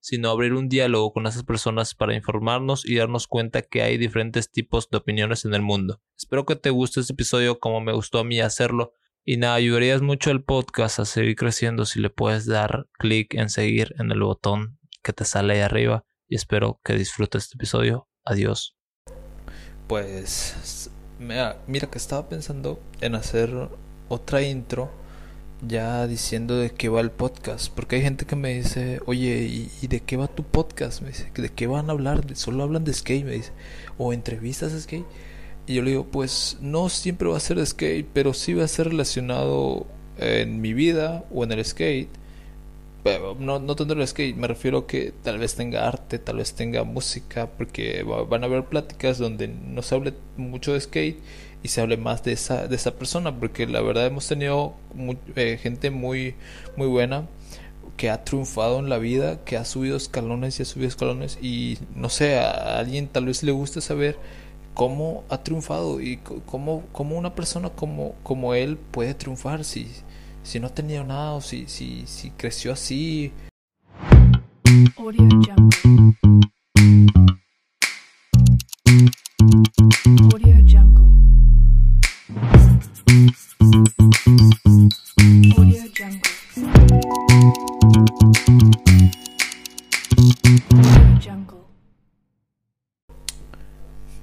sino abrir un diálogo con esas personas para informarnos y darnos cuenta que hay diferentes tipos de opiniones en el mundo. Espero que te guste este episodio como me gustó a mí hacerlo. Y nada, ayudarías mucho al podcast a seguir creciendo si le puedes dar clic en seguir en el botón que te sale ahí arriba. Y espero que disfrutes este episodio. Adiós. Pues mira, mira que estaba pensando en hacer otra intro ya diciendo de qué va el podcast. Porque hay gente que me dice, oye, ¿y, de qué va tu podcast? Me dice, ¿de qué van a hablar? Solo hablan de skate, me dice. O entrevistas de skate. Y yo le digo, pues no siempre va a ser de skate, pero sí va a ser relacionado en mi vida o en el skate. Pero no, no el skate, me refiero que tal vez tenga arte, tal vez tenga música, porque van a haber pláticas donde no se hable mucho de skate y se hable más de esa, de esa persona, porque la verdad hemos tenido eh, gente muy, muy buena que ha triunfado en la vida, que ha subido escalones y ha subido escalones y no sé, a alguien tal vez le guste saber cómo ha triunfado y cómo, cómo una persona como, como él puede triunfar si, si no tenía nada o si, si, si creció así.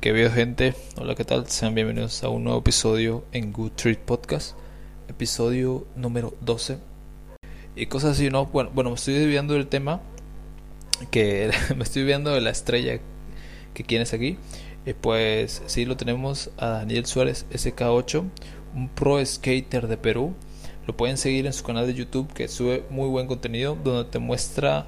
¿Qué veo gente? Hola, ¿qué tal? Sean bienvenidos a un nuevo episodio en Good Treat Podcast, episodio número 12. Y cosas así, ¿no? Bueno, bueno me estoy viendo del tema, que me estoy viendo de la estrella que tienes aquí. Y pues sí, lo tenemos a Daniel Suárez SK8, un pro skater de Perú. Lo pueden seguir en su canal de YouTube que sube muy buen contenido donde te muestra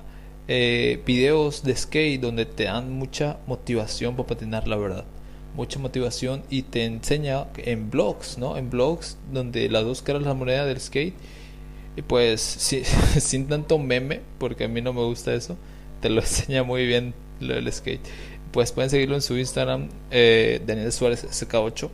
eh, videos de skate donde te dan mucha motivación para patinar, la verdad. Mucha motivación y te enseña en blogs, ¿no? En blogs donde las dos caras la moneda del skate. Y pues sin tanto meme, porque a mí no me gusta eso, te lo enseña muy bien lo del skate. Pues pueden seguirlo en su Instagram, eh, Daniel Suárez SK8.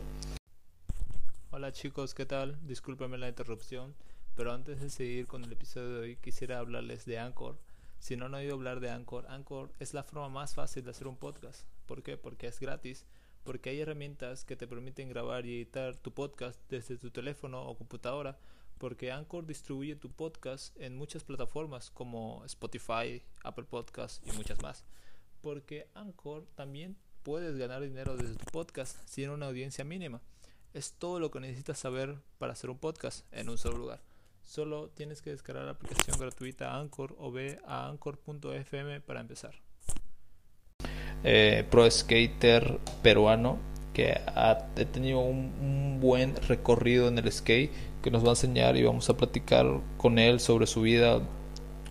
Hola chicos, ¿qué tal? Discúlpenme la interrupción, pero antes de seguir con el episodio de hoy quisiera hablarles de Anchor si no han oído hablar de Anchor, Anchor es la forma más fácil de hacer un podcast. ¿Por qué? Porque es gratis, porque hay herramientas que te permiten grabar y editar tu podcast desde tu teléfono o computadora, porque Anchor distribuye tu podcast en muchas plataformas como Spotify, Apple Podcasts y muchas más. Porque Anchor también puedes ganar dinero desde tu podcast sin una audiencia mínima. Es todo lo que necesitas saber para hacer un podcast en un solo lugar. Solo tienes que descargar la aplicación gratuita Anchor o ve a anchor.fm para empezar. Eh, pro skater peruano que ha tenido un, buen recorrido en el skate que nos va a enseñar y vamos a platicar con él sobre su vida,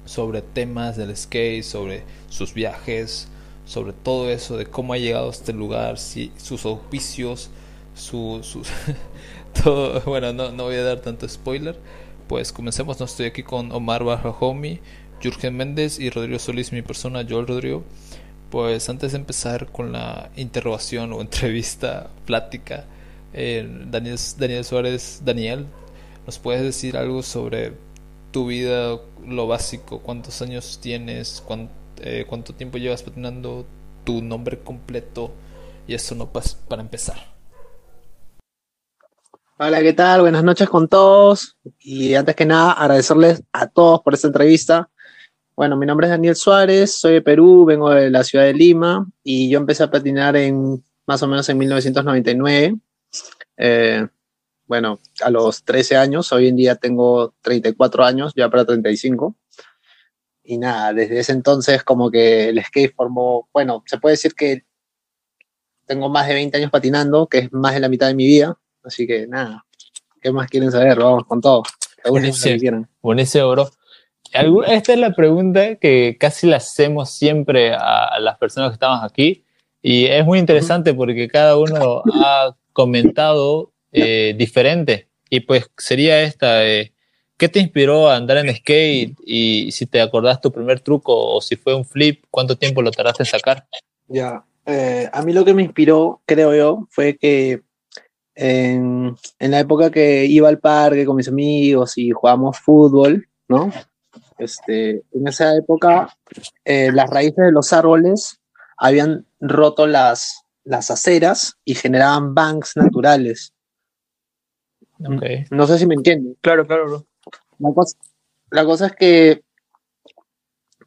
sobre temas del skate, sobre sus viajes, sobre todo eso de cómo ha llegado a este lugar, sus auspicios, su, sus bueno, no, no voy a dar tanto spoiler, pues comencemos, no estoy aquí con Omar Bajahomi, Jürgen Méndez y Rodrigo Solís, mi persona, Joel Rodrigo. Pues antes de empezar con la interrogación o entrevista, plática, eh, Daniel, Daniel Suárez, Daniel, ¿nos puedes decir algo sobre tu vida, lo básico? ¿Cuántos años tienes? ¿Cuánto, eh, cuánto tiempo llevas patinando? ¿Tu nombre completo? Y eso no para empezar. Hola, ¿qué tal? Buenas noches con todos. Y antes que nada, agradecerles a todos por esta entrevista. Bueno, mi nombre es Daniel Suárez, soy de Perú, vengo de la ciudad de Lima y yo empecé a patinar en más o menos en 1999. Eh, bueno, a los 13 años, hoy en día tengo 34 años, ya para 35. Y nada, desde ese entonces como que el skate formó, bueno, se puede decir que tengo más de 20 años patinando, que es más de la mitad de mi vida Así que nada, ¿qué más quieren saber? Vamos con todo. Buenísimo, buenísimo, bro. Esta es la pregunta que casi la hacemos siempre a las personas que estamos aquí y es muy interesante porque cada uno ha comentado eh, diferente y pues sería esta, ¿qué te inspiró a andar en skate? Y si te acordás tu primer truco o si fue un flip, ¿cuánto tiempo lo tardaste en sacar? Ya, eh, a mí lo que me inspiró, creo yo, fue que en, en, la época que iba al parque con mis amigos y jugábamos fútbol, ¿no? Este, en esa época eh, las raíces de los árboles habían roto las, las aceras y generaban banks naturales. Okay. No sé si me entienden. Claro, claro, bro. La cosa, la cosa es que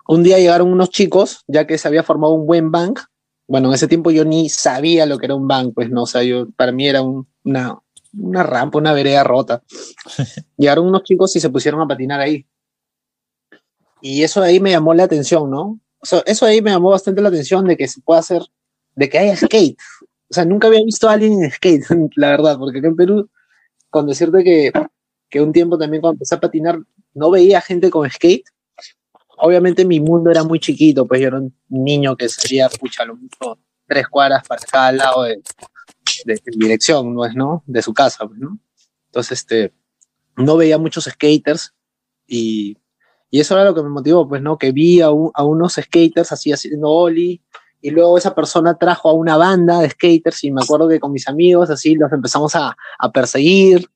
un día llegaron unos chicos, ya que se había formado un buen bank. Bueno, en ese tiempo yo ni sabía lo que era un bank, pues no, o sea, yo, para mí era un, una, una rampa, una vereda rota. llegaron unos chicos y se pusieron a patinar ahí. Y eso ahí me llamó la atención, ¿no? O sea, eso ahí me llamó bastante la atención de que se pueda hacer, de que haya skate. O sea, nunca había visto a alguien en skate, la verdad, porque acá en Perú, con decirte que, que un tiempo también cuando empecé a patinar, no veía gente con skate. Obviamente mi mundo era muy chiquito, pues yo era un niño que sería, pucha, lo mucho tres cuadras para cada lado de, de, dirección, ¿no es, no? De su casa, pues, ¿no? Entonces, este, no veía muchos skaters y y eso era lo que me motivó, pues, ¿no? Que vi a, a unos skaters así haciendo ollie, y luego esa persona trajo a una banda de skaters, y me acuerdo que con mis amigos así los empezamos a, a perseguir,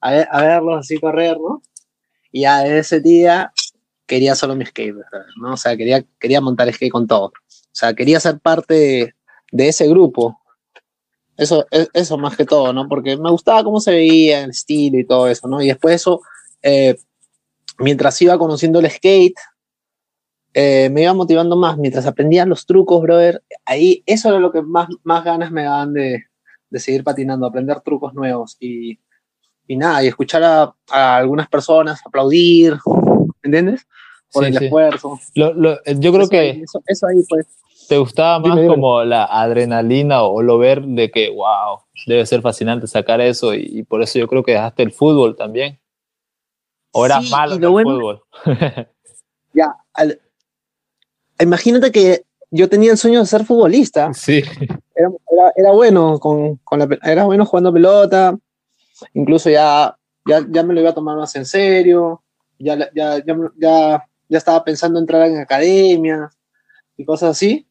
a, ver, a, verlos así correr, ¿no? Y a ese día quería solo mi skate, ¿no? O sea, quería, quería montar skate con todo. O sea, quería ser parte de ese grupo. Eso, e, eso más que todo, ¿no? Porque me gustaba cómo se veía, el estilo y todo eso, ¿no? Y después eso, eh, mientras iba conociendo el skate, eh, me iba motivando más. Mientras aprendía los trucos, brother, ahí eso era lo que más, más ganas me daban de, de seguir patinando, aprender trucos nuevos y, y nada, y escuchar a, a, algunas personas aplaudir, ¿entiendes? Por sí, el sí. esfuerzo. Lo, lo, yo creo eso, que eso, eso, ahí pues. ¿Te gustaba más dime, como la adrenalina o lo ver de que, wow, debe ser fascinante sacar eso y, y por eso yo creo que dejaste el fútbol también? ¿O eras sí, malo en el bueno, fútbol? ya, al, imagínate que yo tenía el sueño de ser futbolista. Sí. Era, era, era bueno, con, con la, era bueno jugando pelota, incluso ya, ya, ya me lo iba a tomar más en serio, ya, ya, ya, ya, ya estaba pensando en entrar en academia y cosas así.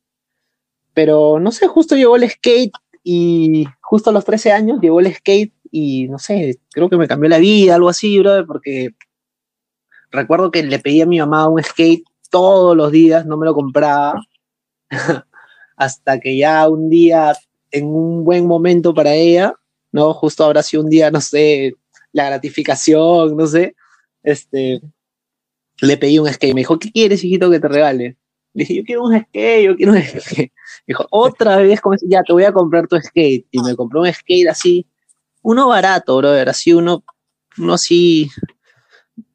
Pero no sé, justo llegó el skate y justo a los 13 años llegó el skate y no sé, creo que me cambió la vida, algo así, brother, porque recuerdo que le pedí a mi mamá un skate todos los días, no me lo compraba, hasta que ya un día, en un buen momento para ella, ¿no? Justo habrá sido un día, no sé, la gratificación, no sé, este, le pedí un skate, me dijo, ¿qué quieres, hijito, que te regale? Le dije, yo quiero un skate, yo quiero un skate. Dijo, otra vez, ya te voy a comprar tu skate. Y me compró un skate así, uno barato, brother, así uno, uno así,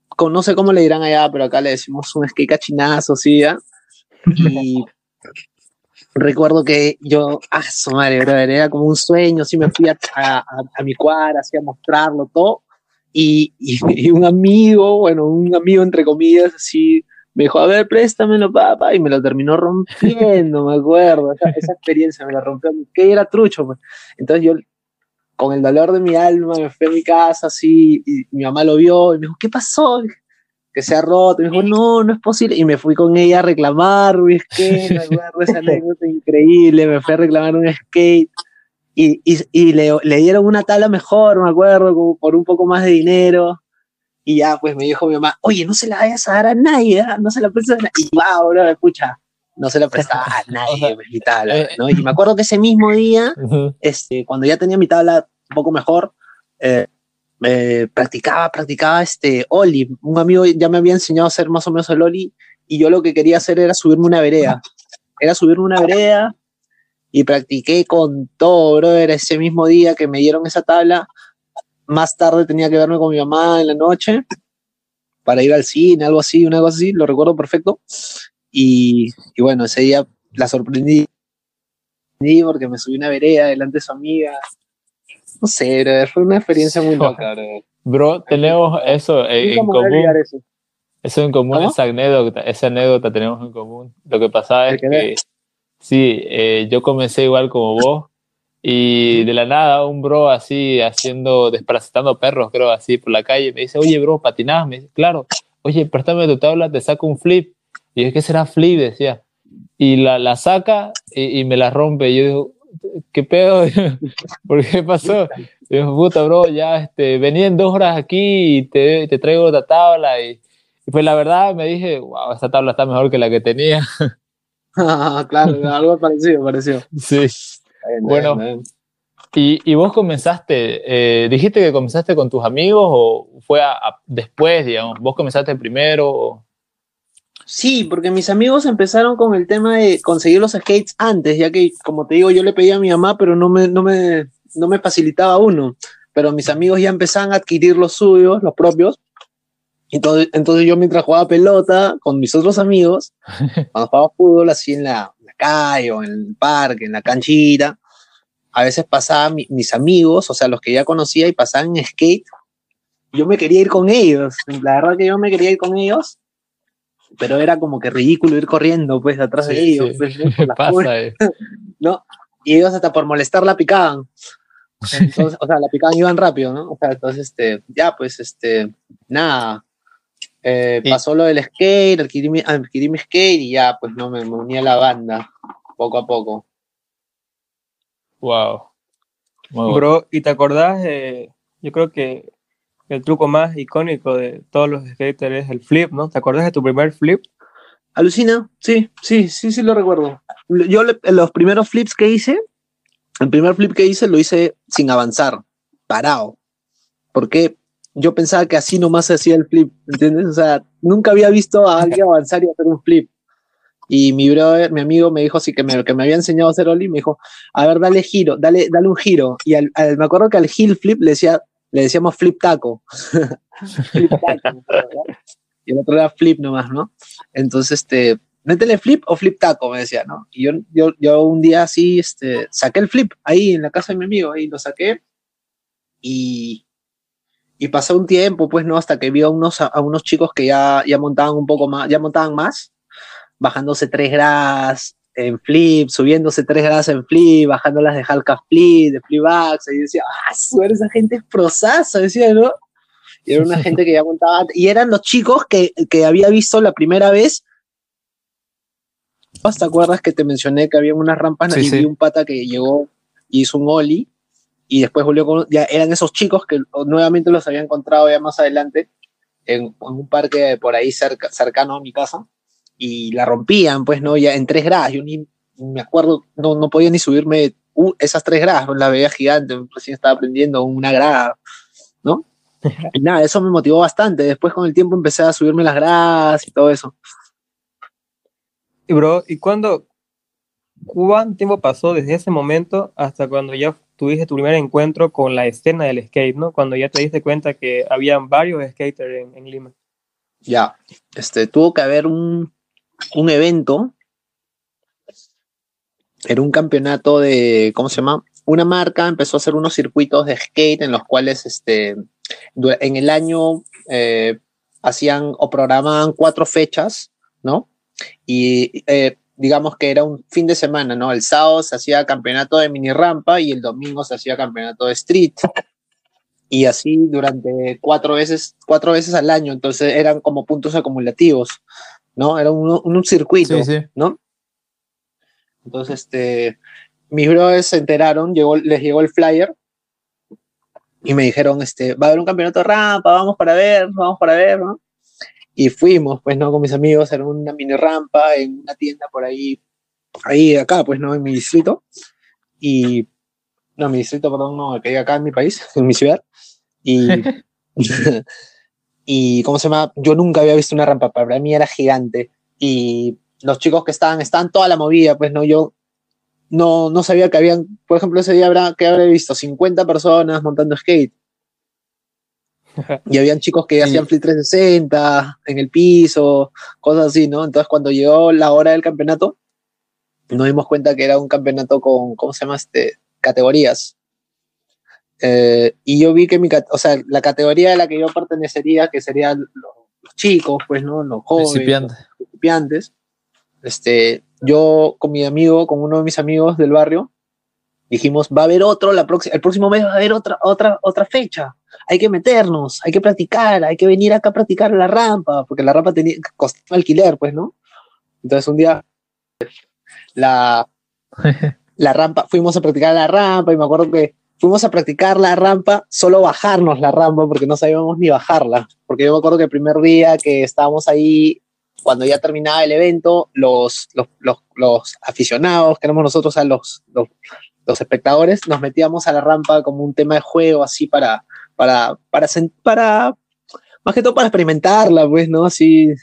con, no sé cómo le dirán allá, pero acá le decimos un skate cachinazo, sí, ¿ya? Y recuerdo que yo, ah, su madre, brother, era como un sueño, así me fui a, a, a mi cuadra, así a mostrarlo todo, y, y, y, un amigo, bueno, un amigo entre comillas, así, me dijo, a ver, préstamelo, papá, y me lo terminó rompiendo, me acuerdo, esa, esa experiencia me la rompió, que era trucho, pues. Entonces yo con el dolor de mi alma, me fui a mi casa así, y mi mamá lo vio y me dijo, ¿qué pasó? Que se ha roto. Y me dijo, no, no es posible. Y me fui con ella a reclamar mi skate, me acuerdo esa anécdota increíble, me fui a reclamar un skate. Y, y, y le, le, dieron una tabla mejor, me acuerdo, como por un poco más de dinero. Y ya, pues me dijo mi mamá, oye, no se la vayas a dar a nadie, ¿eh? no se la prestes a nadie. Y wow, bro, escucha, no se la prestaba a nadie, mi tabla, ¿no? Y me acuerdo que ese mismo día, este, cuando ya tenía mi tabla un poco mejor, eh, eh, practicaba, practicaba este Oli. Un amigo ya me había enseñado a hacer más o menos el Oli y yo lo que quería hacer era subirme una vereda. Era subirme una vereda y practiqué con todo, brother, ese mismo día que me dieron esa tabla. Más tarde tenía que verme con mi mamá en la noche para ir al cine, algo así, una cosa así, lo recuerdo perfecto. Y, y bueno, ese día la sorprendí porque me subí una vereda delante de su amiga no sé, bro, fue una experiencia muy loca, bro. Bro, tenemos eso en, en común. Eso. eso. en común, ¿Cómo? esa anécdota, esa anécdota tenemos en común. Lo que pasaba es que, sí, eh, yo comencé igual como vos, Y de la nada, un bro así haciendo, desparasitando perros, creo, así por la calle, me dice, oye, bro, patinás. Me dice, claro, oye, préstame tu tabla, te saco un flip. Y es que será flip, decía. Y la, la saca y, me la rompe. Y yo digo, ¿qué pedo? ¿Por qué pasó? Y digo, puta, bro, ya este, venía en dos horas aquí y te, te traigo otra tabla. Y, y, pues la verdad me dije, wow, esta tabla está mejor que la que tenía. claro, algo parecido, parecido. Sí. Bueno, Y, y, vos comenzaste, eh, dijiste que comenzaste con tus amigos o fue después, digamos, vos comenzaste primero. Sí, porque mis amigos empezaron con el tema de conseguir los skates antes, ya que, como te digo, yo le pedía a mi mamá, pero no me, no me, no me facilitaba uno. Pero mis amigos ya empezaban a adquirir los suyos, los propios. Entonces, entonces yo mientras jugaba pelota con mis otros amigos, cuando jugaba fútbol así en la, calle o en el parque, en la canchita, a veces pasaban mis amigos, o sea, los que ya conocía y pasaban en skate, yo me quería ir con ellos. La verdad que yo me quería ir con ellos pero era como que ridículo ir corriendo pues atrás de ellos. Pues, Pasa, eh. ¿no? Y ellos hasta por molestar la picaban. Entonces, o sea, la picaban y iban rápido, ¿no? O sea, entonces, este, ya, pues, este, nada. Eh, pasó lo del skate, adquirí mi, adquirí mi, skate y ya, pues, no, me, me uní a la banda, poco a poco. Wow. Bro, ¿y te acordás? yo creo que el truco más icónico de todos los skaters es el flip, ¿no? ¿Te acuerdas de tu primer flip? Alucina, sí, sí, sí, sí lo recuerdo. Yo los primeros flips que hice, el primer flip que hice lo hice sin avanzar, parado. Porque yo pensaba que así nomás hacía el flip, ¿entiendes? O sea, nunca había visto a alguien avanzar y hacer un flip. Y mi brother, mi amigo me dijo así que me, que me había enseñado a hacer ollie, me dijo, a ver, dale giro, dale, dale un giro. Y me acuerdo que al heel flip le decía, le decíamos flip taco. flip taco y el otro era flip nomás, ¿no? Entonces, este, métele flip o flip taco, me decía, ¿no? Y yo, yo, yo un día así, este, saqué el flip ahí en la casa de mi amigo, ahí lo saqué y, y pasó un tiempo, pues, ¿no? Hasta que vi a unos, a unos chicos que ya, ya montaban un poco más, ya montaban más, bajándose tres gradas, en flip, subiéndose tres grados en flip, bajándolas de halka flip, de flipax, y decía, ah, esa gente es prosaza, decía, ¿no? Y era una gente que ya montaba, y eran los chicos que, que había visto la primera vez. ¿Te acuerdas que te mencioné que había unas rampas y vi un pata que llegó y hizo un ollie y después volvió con, ya eran esos chicos que nuevamente los había encontrado ya más adelante en, en un parque por ahí cerca, cercano a mi casa y la rompían, pues, ¿no? Ya en tres gradas, yo ni me acuerdo, no, no podía ni subirme esas tres gradas, la veía gigante, recién estaba aprendiendo una grada, ¿no? Y nada, eso me motivó bastante. Después con el tiempo empecé a subirme las gradas y todo eso. Y bro, ¿y cuándo, cuánto tiempo pasó desde ese momento hasta cuando ya tuviste tu primer encuentro con la escena del skate, ¿no? Cuando ya te diste cuenta que habían varios skaters en Lima. Ya, este, tuvo que haber un, un evento, era un campeonato de, ¿cómo se llama? Una marca empezó a hacer unos circuitos de skate en los cuales este, en el año eh, hacían o programaban cuatro fechas, ¿no? Y eh, digamos que era un fin de semana, ¿no? El sábado se hacía campeonato de mini rampa y el domingo se hacía campeonato de street. Y así durante cuatro veces, cuatro veces al año, entonces eran como puntos acumulativos. ¿no? Era un, un circuito, ¿no? Entonces, este, mis brothers se enteraron, llegó, les llegó el flyer y me dijeron, este, va a haber un campeonato de rampa, vamos para ver, vamos para ver, ¿no? Y fuimos, pues, ¿no? Con mis amigos, era una mini rampa en una tienda por ahí, ahí acá, pues, ¿no? En mi distrito. Y, no, mi distrito, perdón, no, que hay acá en mi país, en mi ciudad. Y, y ¿cómo se llama? Yo nunca había visto una rampa, para mí era gigante y los chicos que estaban, estaban toda la movida, pues no, yo no, no sabía que habían, por ejemplo, ese día habrá, que habré visto 50 personas montando skate. Y habían chicos que hacían flip 360 en el piso, cosas así, ¿no? Entonces cuando llegó la hora del campeonato, nos dimos cuenta que era un campeonato con, ¿cómo se llama? Este, categorías. Eh, y yo vi que mi, o sea, la categoría a la que yo pertenecería, que serían los, chicos, pues, ¿no? Los jóvenes, los principiantes. Este, yo con mi amigo, con uno de mis amigos del barrio, dijimos, va a haber otro, la el próximo mes va a haber otra, otra, otra fecha. Hay que meternos, hay que practicar, hay que venir acá a practicar la rampa, porque la rampa tenía, costaba alquiler, pues, ¿no? Entonces un día la, la rampa, fuimos a practicar la rampa y me acuerdo que fuimos a practicar la rampa, solo bajarnos la rampa porque no sabíamos ni bajarla. Porque yo me acuerdo que el primer día que estábamos ahí, cuando ya terminaba el evento, los, los, los, los aficionados, que éramos nosotros, a los, los, los, espectadores, nos metíamos a la rampa como un tema de juego, así para, para, para, para, más que todo para experimentarla, pues, ¿no? Así,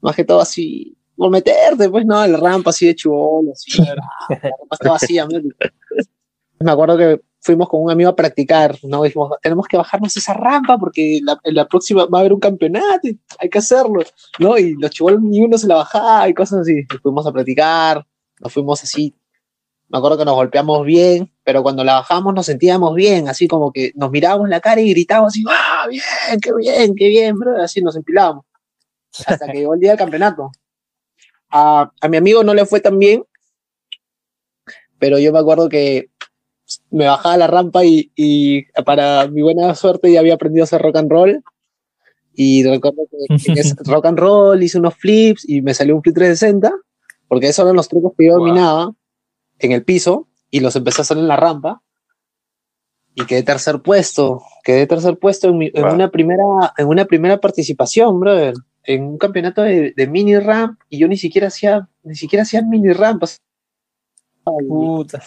más que todo así, por meterte, pues, ¿no? A la rampa así de chivolo, así, la rampa estaba vacía, me acuerdo que fuimos con un amigo a practicar, ¿no? Dijimos, tenemos que bajarnos esa rampa porque la, en la próxima va a haber un campeonato y hay que hacerlo, ¿no? Y los chivolos ni uno se la bajaba y cosas así. Fuimos a practicar, nos fuimos así. Me acuerdo que nos golpeamos bien, pero cuando la bajamos nos sentíamos bien, así como que nos mirábamos la cara y gritábamos así, ¡ah, bien, qué bien, qué bien, bro! Así nos empilábamos. Hasta que llegó el día del campeonato. A, a mi amigo no le fue tan bien, pero yo me acuerdo que me bajaba la rampa y, y, para mi buena suerte ya había aprendido a hacer rock and roll. Y recuerdo que en ese rock and roll hice unos flips y me salió un flip 360, porque esos eran los trucos que yo wow. dominaba en el piso y los empecé a hacer en la rampa. Y quedé tercer puesto, quedé tercer puesto en, mi, wow. en una, primera, en una primera participación, brother, en un campeonato de, de, mini ramp y yo ni siquiera hacía, ni siquiera hacía mini rampas. Puta.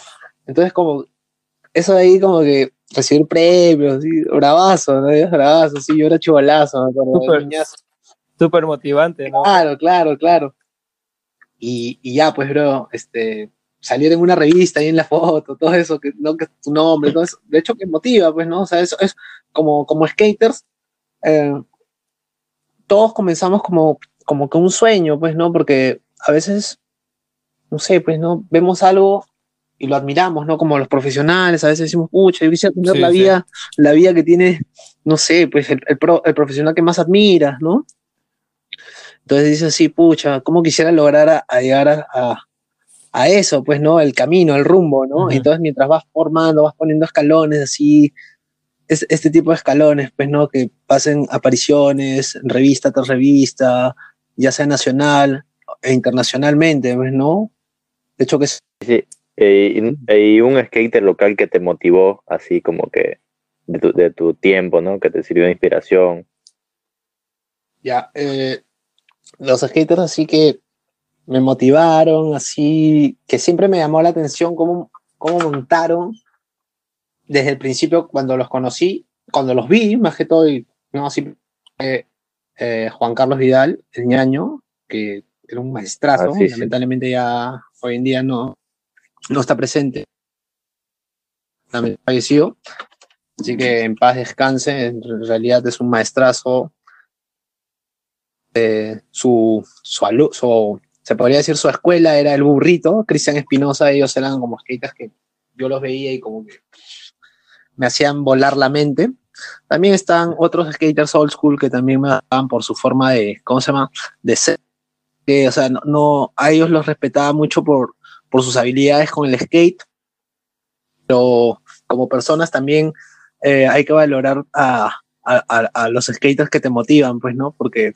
Entonces como eso de ahí como que recibir premios, ¿sí? bravazo, ¿no? Bravazo, sí, yo era chivolazo, me Super, super, motivante, ¿no? Claro, claro, claro. Y, y, ya, pues, bro, este, salir en una revista ahí en la foto, todo eso, que, ¿no? que tu nombre, todo eso, de hecho que motiva, pues, ¿no? O sea, eso es como, como skaters, eh, todos comenzamos como, como que un sueño, pues, ¿no? Porque a veces, no sé, pues, ¿no? Vemos algo y lo admiramos, ¿no? Como los profesionales, a veces decimos, pucha, yo quisiera tener sí, la vida, sí. la vida que tiene, no sé, pues el, el, pro, el, profesional que más admiras, ¿no? Entonces dices así, pucha, ¿cómo quisiera lograr a, a llegar a, a, a, eso, pues, ¿no? El camino, el rumbo, ¿no? Uh -huh. Entonces mientras vas formando, vas poniendo escalones así, es, este tipo de escalones, pues, ¿no? Que pasen apariciones, revista tras revista, ya sea nacional e internacionalmente, pues, ¿no? De hecho que es... Sí y, un skater local que te motivó, así como que de tu, de tu tiempo, ¿no? Que te sirvió de inspiración. Ya, eh, los skaters así que me motivaron, así que siempre me llamó la atención cómo, cómo montaron desde el principio cuando los conocí, cuando los vi, más que todo, y, no, así, eh, eh, Juan Carlos Vidal, el ñaño, que era un maestrazo, ah, sí, lamentablemente sí. ya hoy en día no, no está presente, falleció, así que en paz descanse, en realidad es un maestrazo, eh, su, su, su, se podría decir su escuela era el burrito, Cristian Espinosa, ellos eran como skaters que yo los veía y como que me hacían volar la mente. También están otros skaters old school que también me daban por su forma de, ¿cómo se llama? De ser. Que, o sea, no, a ellos los respetaba mucho por, por sus habilidades con el skate, pero como personas también eh, hay que valorar a, a, a, los skaters que te motivan, pues, ¿no? Porque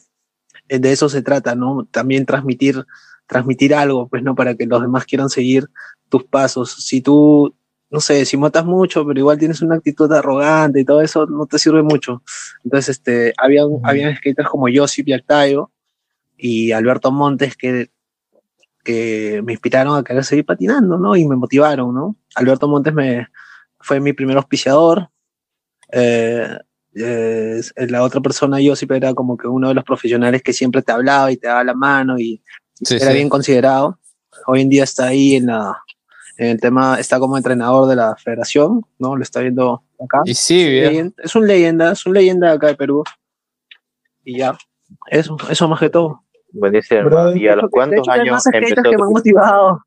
de eso se trata, ¿no? También transmitir, transmitir algo, pues, ¿no? Para que los demás quieran seguir tus pasos. Si tú, no sé, si motas mucho, pero igual tienes una actitud arrogante y todo eso, no te sirve mucho. Entonces, este, había, había skaters como Josip Yactayo y Alberto Montes que que me inspiraron a querer seguir patinando, ¿no? Y me motivaron, ¿no? Alberto Montes me, fue mi primer auspiciador. Eh, eh, la otra persona, yo siempre era como que uno de los profesionales que siempre te hablaba y te daba la mano y sí, era sí. bien considerado. Hoy en día está ahí en, la, en el tema, está como entrenador de la federación, ¿no? Lo está viendo acá. Y sí, es, leyenda, es un leyenda, es un leyenda acá de Perú. Y ya, eso, eso más que todo. Buenísimo. ¿Y a los cuántos años empezó? Que me han motivado.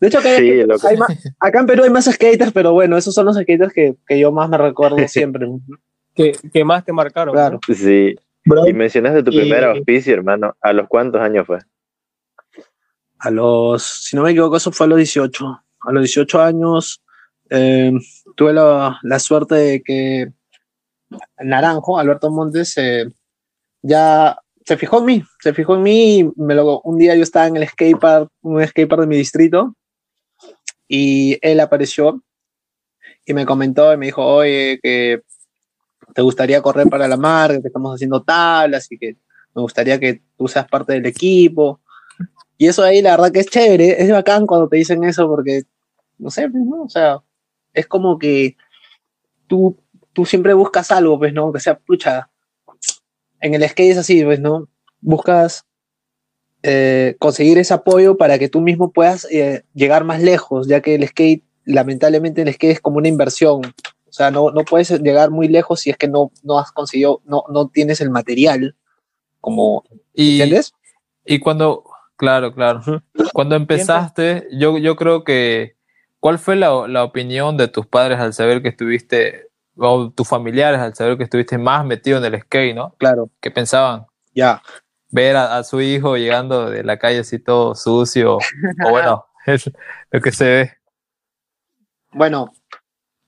De hecho, que sí, hay, hay más, acá en Perú hay más skaters, pero bueno, esos son los skaters que, que yo más me recuerdo siempre. Que, que más te marcaron. Claro. ¿no? Sí. Bro, y mencionaste tu y... primer auspicio, hermano. ¿A los cuántos años fue? A los, si no me equivoco, eso fue a los 18. A los 18 años eh, tuve la, la suerte de que Naranjo, Alberto Montes, eh, ya se fijó en mí, se fijó en mí. y Me lo, un día yo estaba en el skatepark, un skatepark de mi distrito, y él apareció y me comentó y me dijo, oye, que te gustaría correr para la marca, que estamos haciendo tablas y que me gustaría que tú seas parte del equipo. Y eso ahí, la verdad que es chévere, es bacán cuando te dicen eso porque, no sé, pues, ¿no? O sea, es como que tú, tú siempre buscas algo, pues, ¿no? Que sea, pucha, en el skate es así, pues, ¿no? Buscas eh, conseguir ese apoyo para que tú mismo puedas eh, llegar más lejos, ya que el skate, lamentablemente el skate es como una inversión. O sea, no, no puedes llegar muy lejos si es que no, no has conseguido, no, no tienes el material, como, Y, ¿entiendes? y cuando, claro, claro, cuando empezaste, yo, yo creo que, ¿cuál fue la, la opinión de tus padres al saber que estuviste, o tus familiares al saber que estuviste más metido en el skate, ¿no? Claro, ¿Qué pensaban? ya. Ver a, a su hijo llegando de la calle así todo sucio, o bueno, es lo que se ve, Bueno,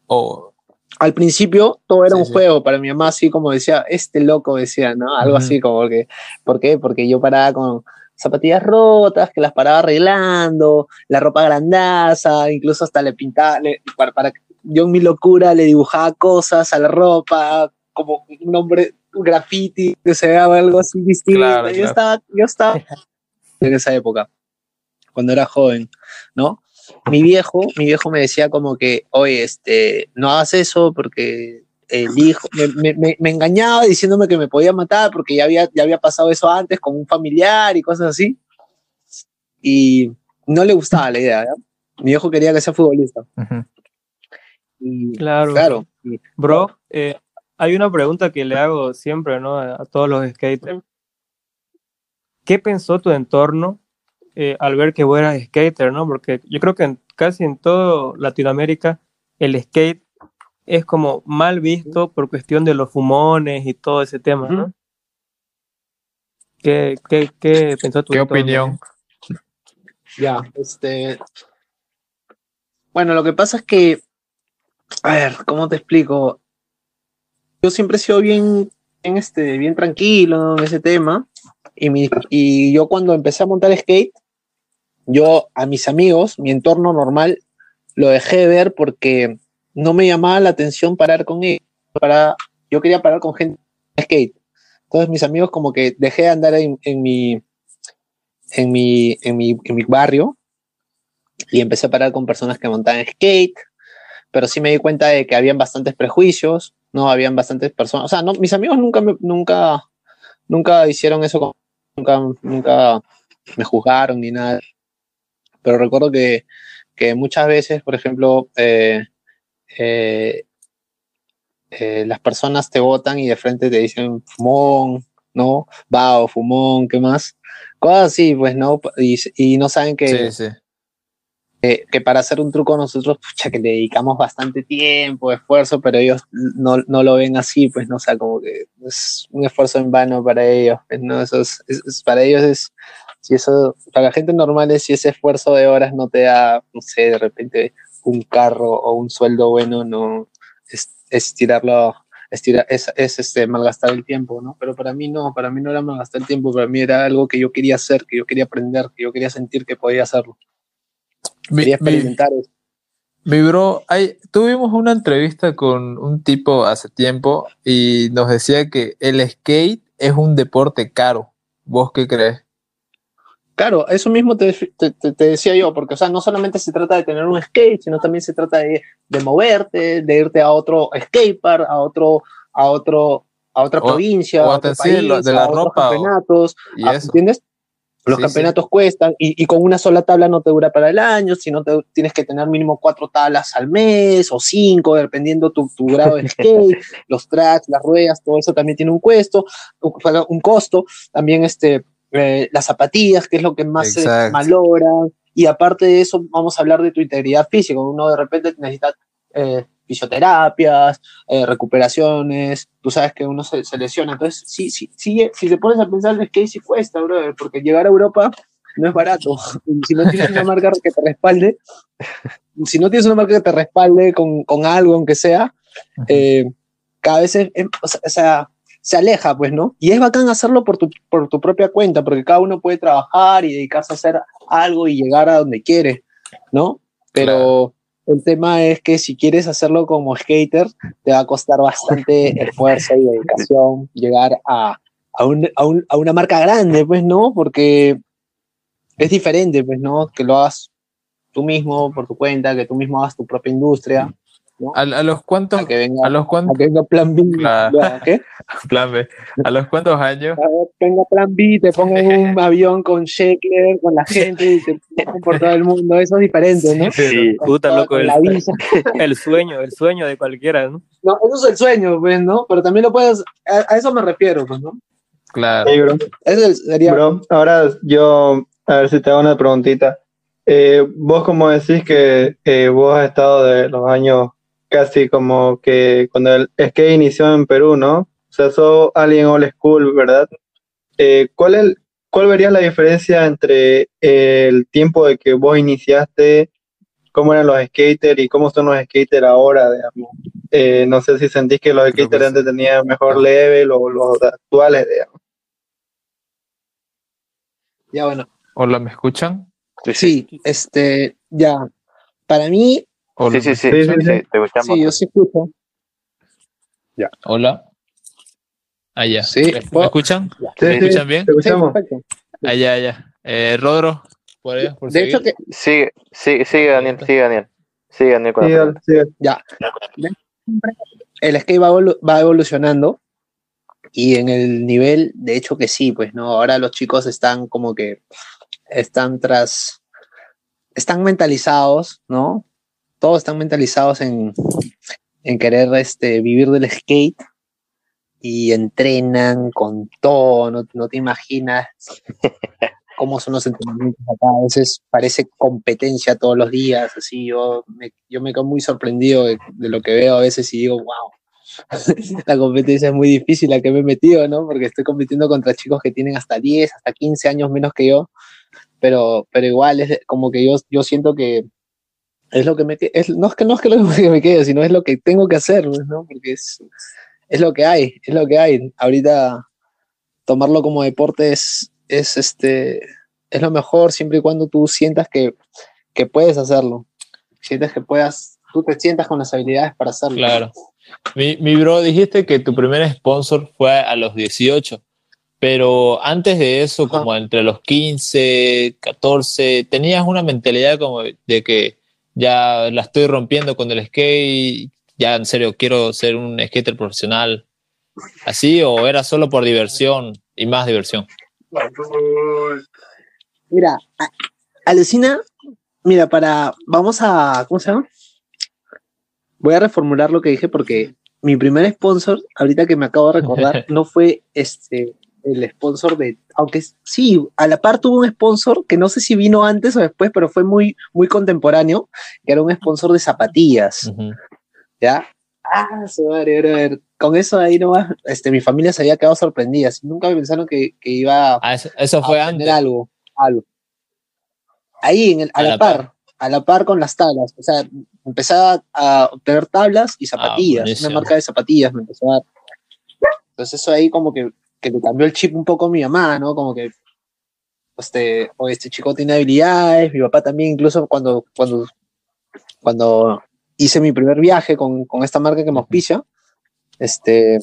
o al principio todo era Sí, un sí. juego para mi mamá, así como decía, este loco decía, ¿no? Algo así como que, ¿por qué? Porque yo paraba con zapatillas rotas, que las paraba arreglando, la ropa grandaza, incluso hasta le pintaba, le- para, para- yo en mi locura le dibujaba cosas a la ropa, como un nombre, un graffiti, que se vea algo así distinto. Claro, yo, claro. Estaba, yo estaba en esa época, cuando era joven, ¿no? Mi viejo, mi viejo me decía como que, oye, este, no hagas eso porque el hijo, me, me- me- me engañaba diciéndome que me podía matar porque ya había, ya había pasado eso antes con un familiar y cosas así. Y no le gustaba la idea. Mi viejo quería que sea futbolista. Ujú. Y, Claro. claro, Bro, eh, hay una pregunta que le hago siempre, ¿no? A, a todos los skaters. ¿Qué pensó tu entorno eh, al ver que vos eras skater, ¿no? Porque yo creo que en- casi en todo Latinoamérica el skate es como mal visto por cuestión de los fumones y todo ese tema, ¿no? ¿Qué, qué, qué pensó tu ¿Qué opinión? Ya, este. Bueno, lo que pasa es que. A ver, ¿cómo te explico? Yo siempre he sido bien, bien, este, bien tranquilo en ese tema. Y, mi- y yo cuando empecé a montar skate, yo a mis amigos, mi entorno normal, lo dejé de ver porque no me llamaba la atención parar con ellos. Para, yo quería parar con gente de skate. Entonces mis amigos como que dejé de andar en, mi, en mi, en mi, en mi barrio y empecé a parar con personas que montaban skate, pero sí me di cuenta de que habían bastantes prejuicios, no habían bastantes personas, o sea, no, mis amigos nunca, me- nunca, nunca hicieron eso, nunca, nunca me juzgaron ni nada, pero recuerdo que, que muchas veces, por ejemplo, eh, eh, eh, las personas te votan y de frente te dicen fumón, ¿no? Bao, fumón, ¿qué más? Cosas así, pues, ¿no? Y, y no saben que, Sí, sí. que, que para hacer un truco nosotros, pucha, que le dedicamos bastante tiempo, esfuerzo, pero ellos no, no lo ven así, pues, ¿no? O sea, como que es un esfuerzo en vano para ellos, pues, ¿no? Eso es, es- es- para ellos es, si eso, para la gente normal es si ese esfuerzo de horas no te da, no sé, de repente un carro o un sueldo bueno, no, es, es tirarlo, es, tirar, es, es este, malgastar el tiempo, ¿no? Pero para mí no, para mí no era malgastar el tiempo, para mí era algo que yo quería hacer, que yo quería aprender, que yo quería sentir que podía hacerlo. Mi, Quería mi- experimentar eso. mi bro, hay, tuvimos una entrevista con un tipo hace tiempo y nos decía que el skate es un deporte caro. ¿Vos qué crees? Claro, eso mismo te, te- te- decía yo, porque o sea, no solamente se trata de tener un skate, sino también se trata de, de moverte, de irte a otro skatepark, a otro, a otro, a otra O- provincia, o a otro lo- país, de la a otros ropa o- campeonatos, ah. ¿entiendes? Los Sí, campeonatos cuestan y, y con una sola tabla no te dura para el año, sino te, tienes que tener mínimo cuatro tablas al mes o cinco, dependiendo tu, tu grado de skate, los tracks, las ruedas, todo eso también tiene un costo, un, un costo. También este, eh, las zapatillas, que es lo que más se Exacto. malora. Y aparte de eso, vamos a hablar de tu integridad física. Uno de repente necesita eh, fisioterapias, eh, recuperaciones, tú sabes que uno se, se lesiona. Entonces, sí, sí, sí, si te pones a pensar, es que sí cuesta, brother, porque llegar a Europa no es barato. Si no tienes una marca que te respalde, si no tienes una marca que te respalde con, con algo, aunque sea, eh, cada vez es- es- o sea, se aleja, pues, ¿no? Y es bacán hacerlo por tu, por tu propia cuenta, porque cada uno puede trabajar y dedicarse a hacer algo y llegar a donde quiere, ¿no? Pero el tema es que si quieres hacerlo como skater, te va a costar bastante esfuerzo y dedicación llegar a, a, un- a un- a una marca grande, pues, ¿no? Porque es diferente, pues, ¿no? Que lo hagas tú mismo por tu cuenta, que tú mismo hagas tu propia industria, ¿A, a los cuantos, a que venga, a los a cuantos, que venga plan B, ya, ¿qué? plan B, a los cuantos años, A ver, venga plan B, te pongan un avión con Sheckler, con la gente y te ponen por todo el mundo, eso es diferente, ¿no? Sí, Puta, loco, el, la visa. el sueño, el sueño de cualquiera, ¿no? No, eso es el sueño, pues, ¿no? Pero también lo puedes, a, a eso me refiero, pues, ¿no? claro. Hey, bro. Eso es- sería, Bro, ahora yo, a ver si te hago una preguntita. Eh, vos como decís que eh, vos has estado de los años casi como que cuando el skate inició en Perú, ¿no? O sea, sos alguien old school, ¿verdad? Eh, ¿cuál, es, ¿Cuál verías la diferencia entre el tiempo de que vos iniciaste, cómo eran los skaters y cómo son los skaters ahora, digamos? Eh, no sé si sentís que los Creo que skaters sí. antes tenían mejor level o los actuales, digamos. ya bueno. Hola, ¿me escuchan? Sí, este, ya. Para mí, Hola, Sí, sí, ¿me sí, Sí, sí, sí, te escuchamos. sí, yo sí escucho. Hola. Allá. Sí, ¿Me, me escuchan? Sí, ¿Me sí, escuchan bien? te Sí, escuchamos. Allá, allá. Eh, Rodro, por ahí, por De hecho, seguir. que Sigue, sigue, sigue, Daniel, sigue, Daniel. Sigue, Daniel, con la ya. El skate va, evolu- va evolucionando y en el nivel, de hecho que sí, pues, ¿no? Ahora los chicos están como que están tras, están mentalizados, ¿no? Todos están mentalizados en, en querer este, vivir del skate y entrenan con todo, no, no te imaginas cómo son los entrenamientos acá, a veces parece competencia todos los días, así yo me, yo me quedo muy sorprendido de, lo que veo a veces y digo, wow, la competencia es muy difícil la que me he metido, ¿no? Porque estoy compitiendo contra chicos que tienen hasta 10, hasta 15 años menos que yo, pero, pero igual es como que yo, yo siento que es lo que me es, no es que no es que lo que me quede, sino es lo que tengo que hacer, pues, ¿no? Porque es, es lo que hay, es lo que hay. Ahorita tomarlo como deporte es, es este es lo mejor siempre y cuando tú sientas que, que puedes hacerlo. Sientes que puedas, tú te sientas con las habilidades para hacerlo. Claro. Mi, mi bro, dijiste que tu primer sponsor fue a los 18, pero antes de eso, Ajá. como entre los 15, 14, tenías una mentalidad como de que ya la estoy rompiendo con el skate, ya en serio quiero ser un skater profesional, así, o era solo por diversión y más diversión. Mira, alucina, mira, para, vamos a, ¿cómo se llama? Voy a reformular lo que dije porque mi primer sponsor, ahorita que me acabo de recordar, no fue este, el sponsor de, aunque sí, a la par tuvo un sponsor que no sé si vino antes o después, pero fue muy, muy contemporáneo, que era un sponsor de zapatillas. ¿Ya? Ah, su madre, brother. Con eso ahí nomás, este, mi familia se había quedado sorprendida. Nunca me pensaron que, que iba Ah, eso, eso a fue obtener antes. algo, algo. Ahí, en el, a, la, par, a la par con las tablas. O sea, empezaba a obtener tablas y zapatillas. buenísimo. una marca de zapatillas me empezó a dar. Entonces eso ahí como que, que le cambió el chip un poco a mi mamá, ¿no? Como que, este, oye, este chico tiene habilidades, mi papá también, incluso cuando, cuando, cuando hice mi primer viaje con, con esta marca que me auspicia, este,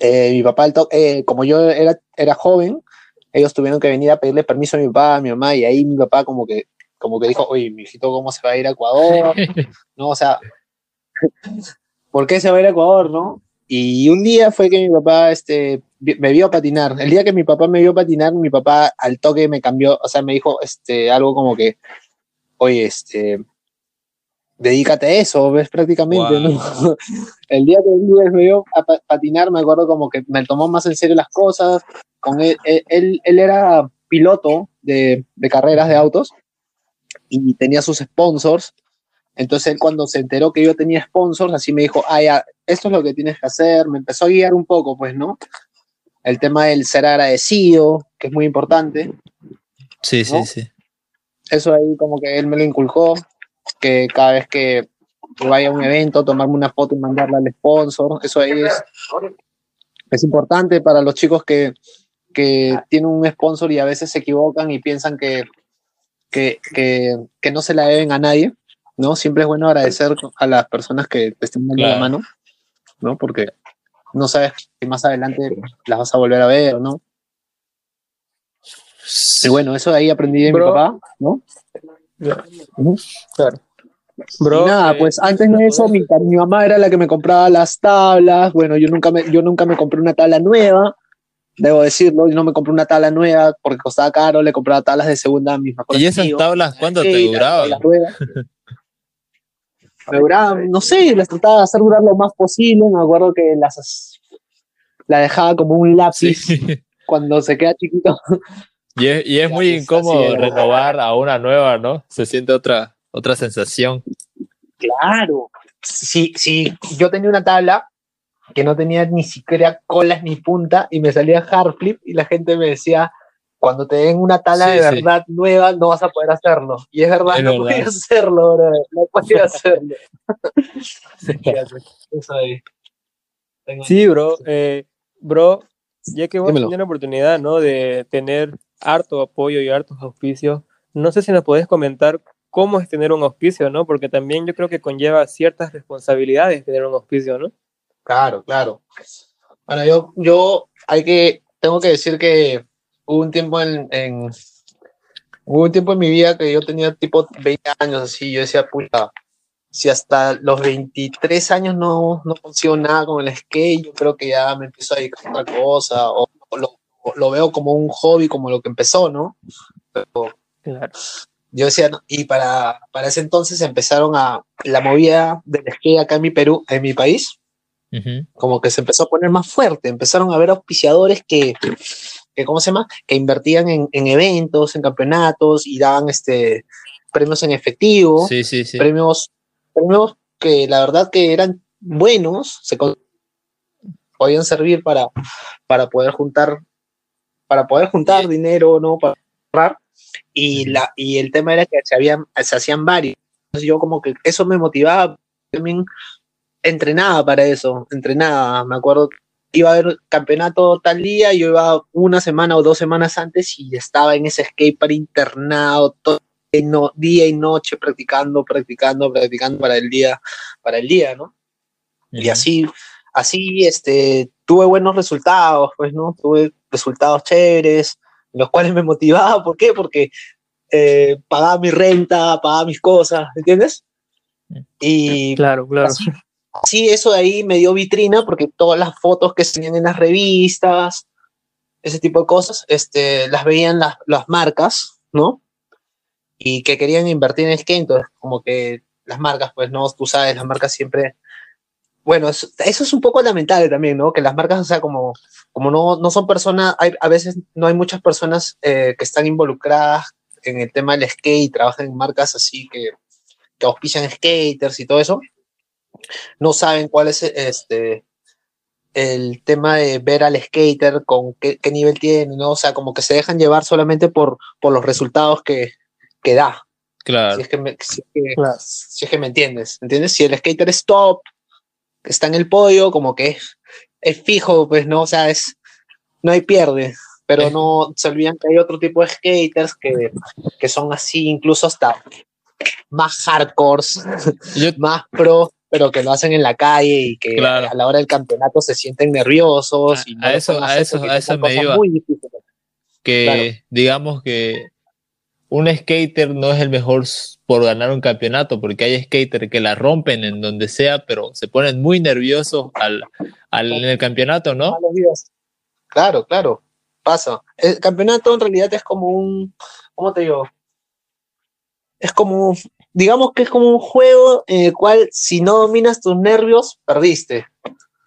eh, mi papá, eh, como yo era, era joven, ellos tuvieron que venir a pedirle permiso a mi papá, a mi mamá, y ahí mi papá como que, como que dijo, oye, mi hijito, ¿cómo se va a ir a Ecuador? No, o sea, ¿por qué se va a ir a Ecuador, no? Y un día fue que mi papá este, me vio patinar. El día que mi papá me vio patinar, mi papá al toque me cambió, o sea, me dijo este, algo como que, oye, este, dedícate a eso, ves prácticamente, ¿no? El día que me vio a pa- patinar, me acuerdo como que me tomó más en serio las cosas. Con él, él, él- él era piloto de, de carreras de autos y tenía sus sponsors. Entonces él cuando se enteró que yo tenía sponsors, así me dijo, ah, ya, esto es lo que tienes que hacer. Me empezó a guiar un poco, pues, ¿no? El tema del ser agradecido, que es muy importante. Sí, sí, ¿no? sí. Eso ahí como que él me lo inculcó. que cada vez que vaya a un evento, tomarme una foto y mandarla al sponsor. Eso ahí es, es importante para los chicos que, que tienen un sponsor y a veces se equivocan y piensan que, que, que, que no se la deben a nadie, ¿no? Siempre es bueno agradecer a las personas que te estén dando la Claro. mano, ¿no? Porque no sabes si más adelante las vas a volver a ver, ¿no? Y bueno, eso de ahí aprendí de mi papá, ¿no? Ujú. Bro, y nada, eh, pues antes de eso, mi, mi mamá era la que me compraba las tablas. Bueno, yo nunca me, yo nunca me compré una tabla nueva, debo decirlo. Yo no me compré una tabla nueva porque costaba caro, le compraba tablas de segunda a mis mejores ¿Y esas amigos. tablas cuánto Sí, te duraban? Me duraban, no sé, las trataba de hacer durar lo más posible. Me acuerdo que las la dejaba como un lápiz Sí. cuando se queda chiquito. Y es, y es muy incómodo renovar a una nueva, ¿no? Se siente otra, otra sensación. Claro. Si, si yo tenía una tabla que no tenía ni siquiera colas ni punta y me salía hard flip y la gente me decía, cuando te den una tabla Sí, de sí. verdad nueva no vas a poder hacerlo. Y es verdad, Es no verdad. podía hacerlo, brother, no podía hacerlo. Eso ahí. Tengo- Sí, bro. Eh, bro, ya que vos tienes la oportunidad, ¿no? De tener harto apoyo y hartos auspicios, no sé si nos podés comentar cómo es tener un auspicio, ¿no? Porque también yo creo que conlleva ciertas responsabilidades tener un auspicio, ¿no? Claro, claro. Bueno, yo, yo hay que, tengo que decir que hubo un tiempo en, en- hubo un tiempo en mi vida que yo tenía tipo 20 años así, yo decía, puta, si hasta los 23 años no, no consigo nada con el skate, yo creo que ya me empiezo a dedicar a otra cosa, o, o lo, veo como un hobby, como lo que empezó, ¿no? Claro. Yo decía, y para, para ese entonces empezaron a, la movida del skate acá en mi Perú, en mi país, como que se empezó a poner más fuerte, empezaron a haber auspiciadores que, que ¿cómo se llama? Que invertían en, en eventos, en campeonatos y daban este, premios en efectivo, Sí, sí, sí. premios, premios que la verdad que eran buenos, se podían servir para, para poder juntar, para poder juntar dinero, ¿no? Para ahorrar. Y, la, y el tema era que se, habían, se hacían varios. Entonces yo como que eso me motivaba, también entrenaba para eso, entrenaba. Me acuerdo que iba a haber campeonato tal día, yo iba una semana o dos semanas antes y estaba en ese skatepark internado todo no, día y noche practicando, practicando, practicando para el día, para el día, ¿no? Y así, así, este, tuve buenos resultados, pues, ¿no? Tuve resultados chéveres, los cuales me motivaba, ¿por qué? Porque eh, pagaba mi renta, pagaba mis cosas, ¿entiendes? Y Claro, claro. así, así eso de ahí me dio vitrina porque todas las fotos que salían en las revistas, ese tipo de cosas, este, las veían las, las marcas, ¿no? Y que querían invertir en skate, entonces como que las marcas, pues no, tú sabes, las marcas siempre... Bueno, eso, es un poco lamentable también, ¿no? Que las marcas, o sea, como, como no, no son personas, hay, a veces no hay muchas personas eh, que están involucradas en el tema del skate trabajan en marcas así que, que auspician skaters y todo eso, no saben cuál es este el tema de ver al skater con qué, qué nivel tiene, ¿no? O sea, como que se dejan llevar solamente por, por los resultados que, que da. Claro. Si es, que me, si, es que, Claro. si es que me entiendes, ¿entiendes? Si el skater es top, está en el podio, como que es, es fijo, pues, ¿no? O sea, es, no hay pierde, pero no se olvidan que hay otro tipo de skaters que, que son así, incluso hasta más hardcores, Yo, más pro, pero que lo hacen en la calle y que Claro. a la hora del campeonato se sienten nerviosos. A- y a lo eso- a eso- a eso me iba. que Claro. digamos que un skater no es el mejor por ganar un campeonato, porque hay skaters que la rompen en donde sea, pero se ponen muy nerviosos al, al- en el campeonato, ¿no? Claro, claro, pasa. El campeonato en realidad es como un, ¿cómo te digo? Es como, digamos que es como un juego en el cual si no dominas tus nervios, perdiste.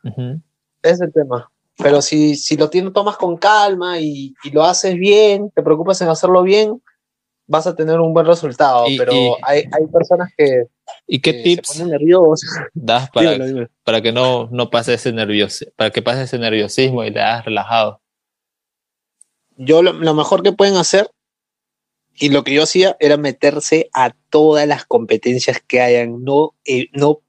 Ujú. Ese es el tema. Pero si, si lo tienes, tomas con calma y, y lo haces bien, te preocupas en hacerlo bien, vas a tener un buen resultado. Y- pero y- hay, hay personas que, ¿Y qué que tips se ponen nerviosas. das para, Dímelo, dímelo. para que no, no pase ese nervioso, para que pase ese nerviosismo y te hagas relajado? yo lo, lo mejor que pueden hacer Y lo que yo hacía era meterse a todas las competencias que hayan, no, eh, no,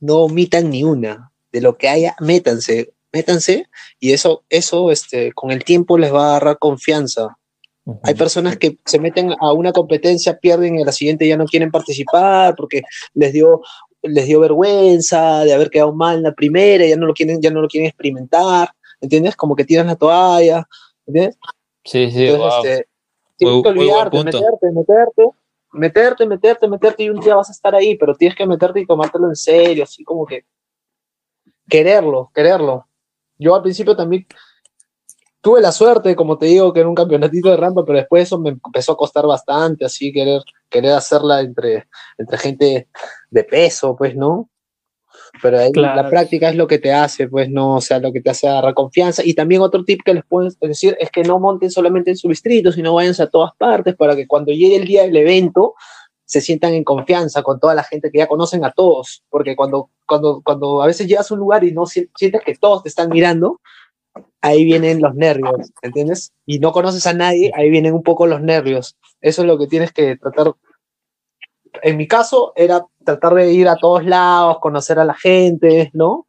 no omitan ni una. De lo que haya, métanse, métanse, y eso, eso este, con el tiempo les va a agarrar confianza. Hay personas que se meten a una competencia, pierden y a la siguiente ya no quieren participar porque les dio, les dio vergüenza de haber quedado mal en la primera, ya no lo quieren, ya no lo quieren experimentar, ¿entiendes? Como que tiran la toalla, ¿entiendes? Sí, sí, Entonces, wow. este, tienes que olvidarte, meterte, meterte, meterte, meterte, meterte y un día vas a estar ahí, pero tienes que meterte y tomártelo en serio, así como que quererlo, quererlo. Yo al principio también tuve la suerte, como te digo, que era un campeonatito de rampa, pero después eso me empezó a costar bastante, así querer, querer hacerla entre, entre gente de peso, pues, ¿no? Pero ahí Claro. la práctica es lo que te hace, pues, no, o sea, lo que te hace agarrar confianza. Y también otro tip que les puedo decir es que no monten solamente en su distrito, sino váyanse a todas partes para que cuando llegue el día del evento se sientan en confianza con toda la gente que ya conocen a todos. Porque cuando, cuando, cuando a veces llegas a un lugar y no si- sientes que todos te están mirando, ahí vienen los nervios, ¿entiendes? Y no conoces a nadie, ahí vienen un poco los nervios. Eso es lo que tienes que tratar. En mi caso era tratar de ir a todos lados, conocer a la gente, ¿no?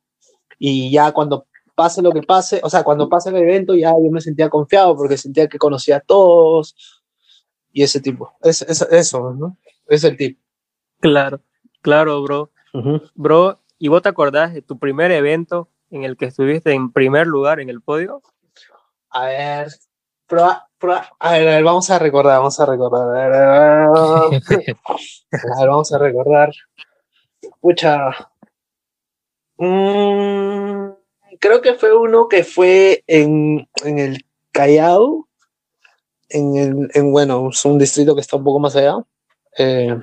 Y ya cuando pase lo que pase, o sea, cuando pase el evento ya yo me sentía confiado porque sentía que conocía a todos y ese tipo. Es, es- eso, ¿no? Es el tip. Claro, claro, bro. Ujú. Bro, ¿y vos te acordás de tu primer evento en el que estuviste en primer lugar en el podio? A ver, proba- a ver, a ver, vamos a recordar, vamos a recordar. A ver, vamos a recordar. Pucha. Mm, creo que fue uno que fue en, en el Callao, en, el, en, bueno, es un distrito que está un poco más allá. Eh,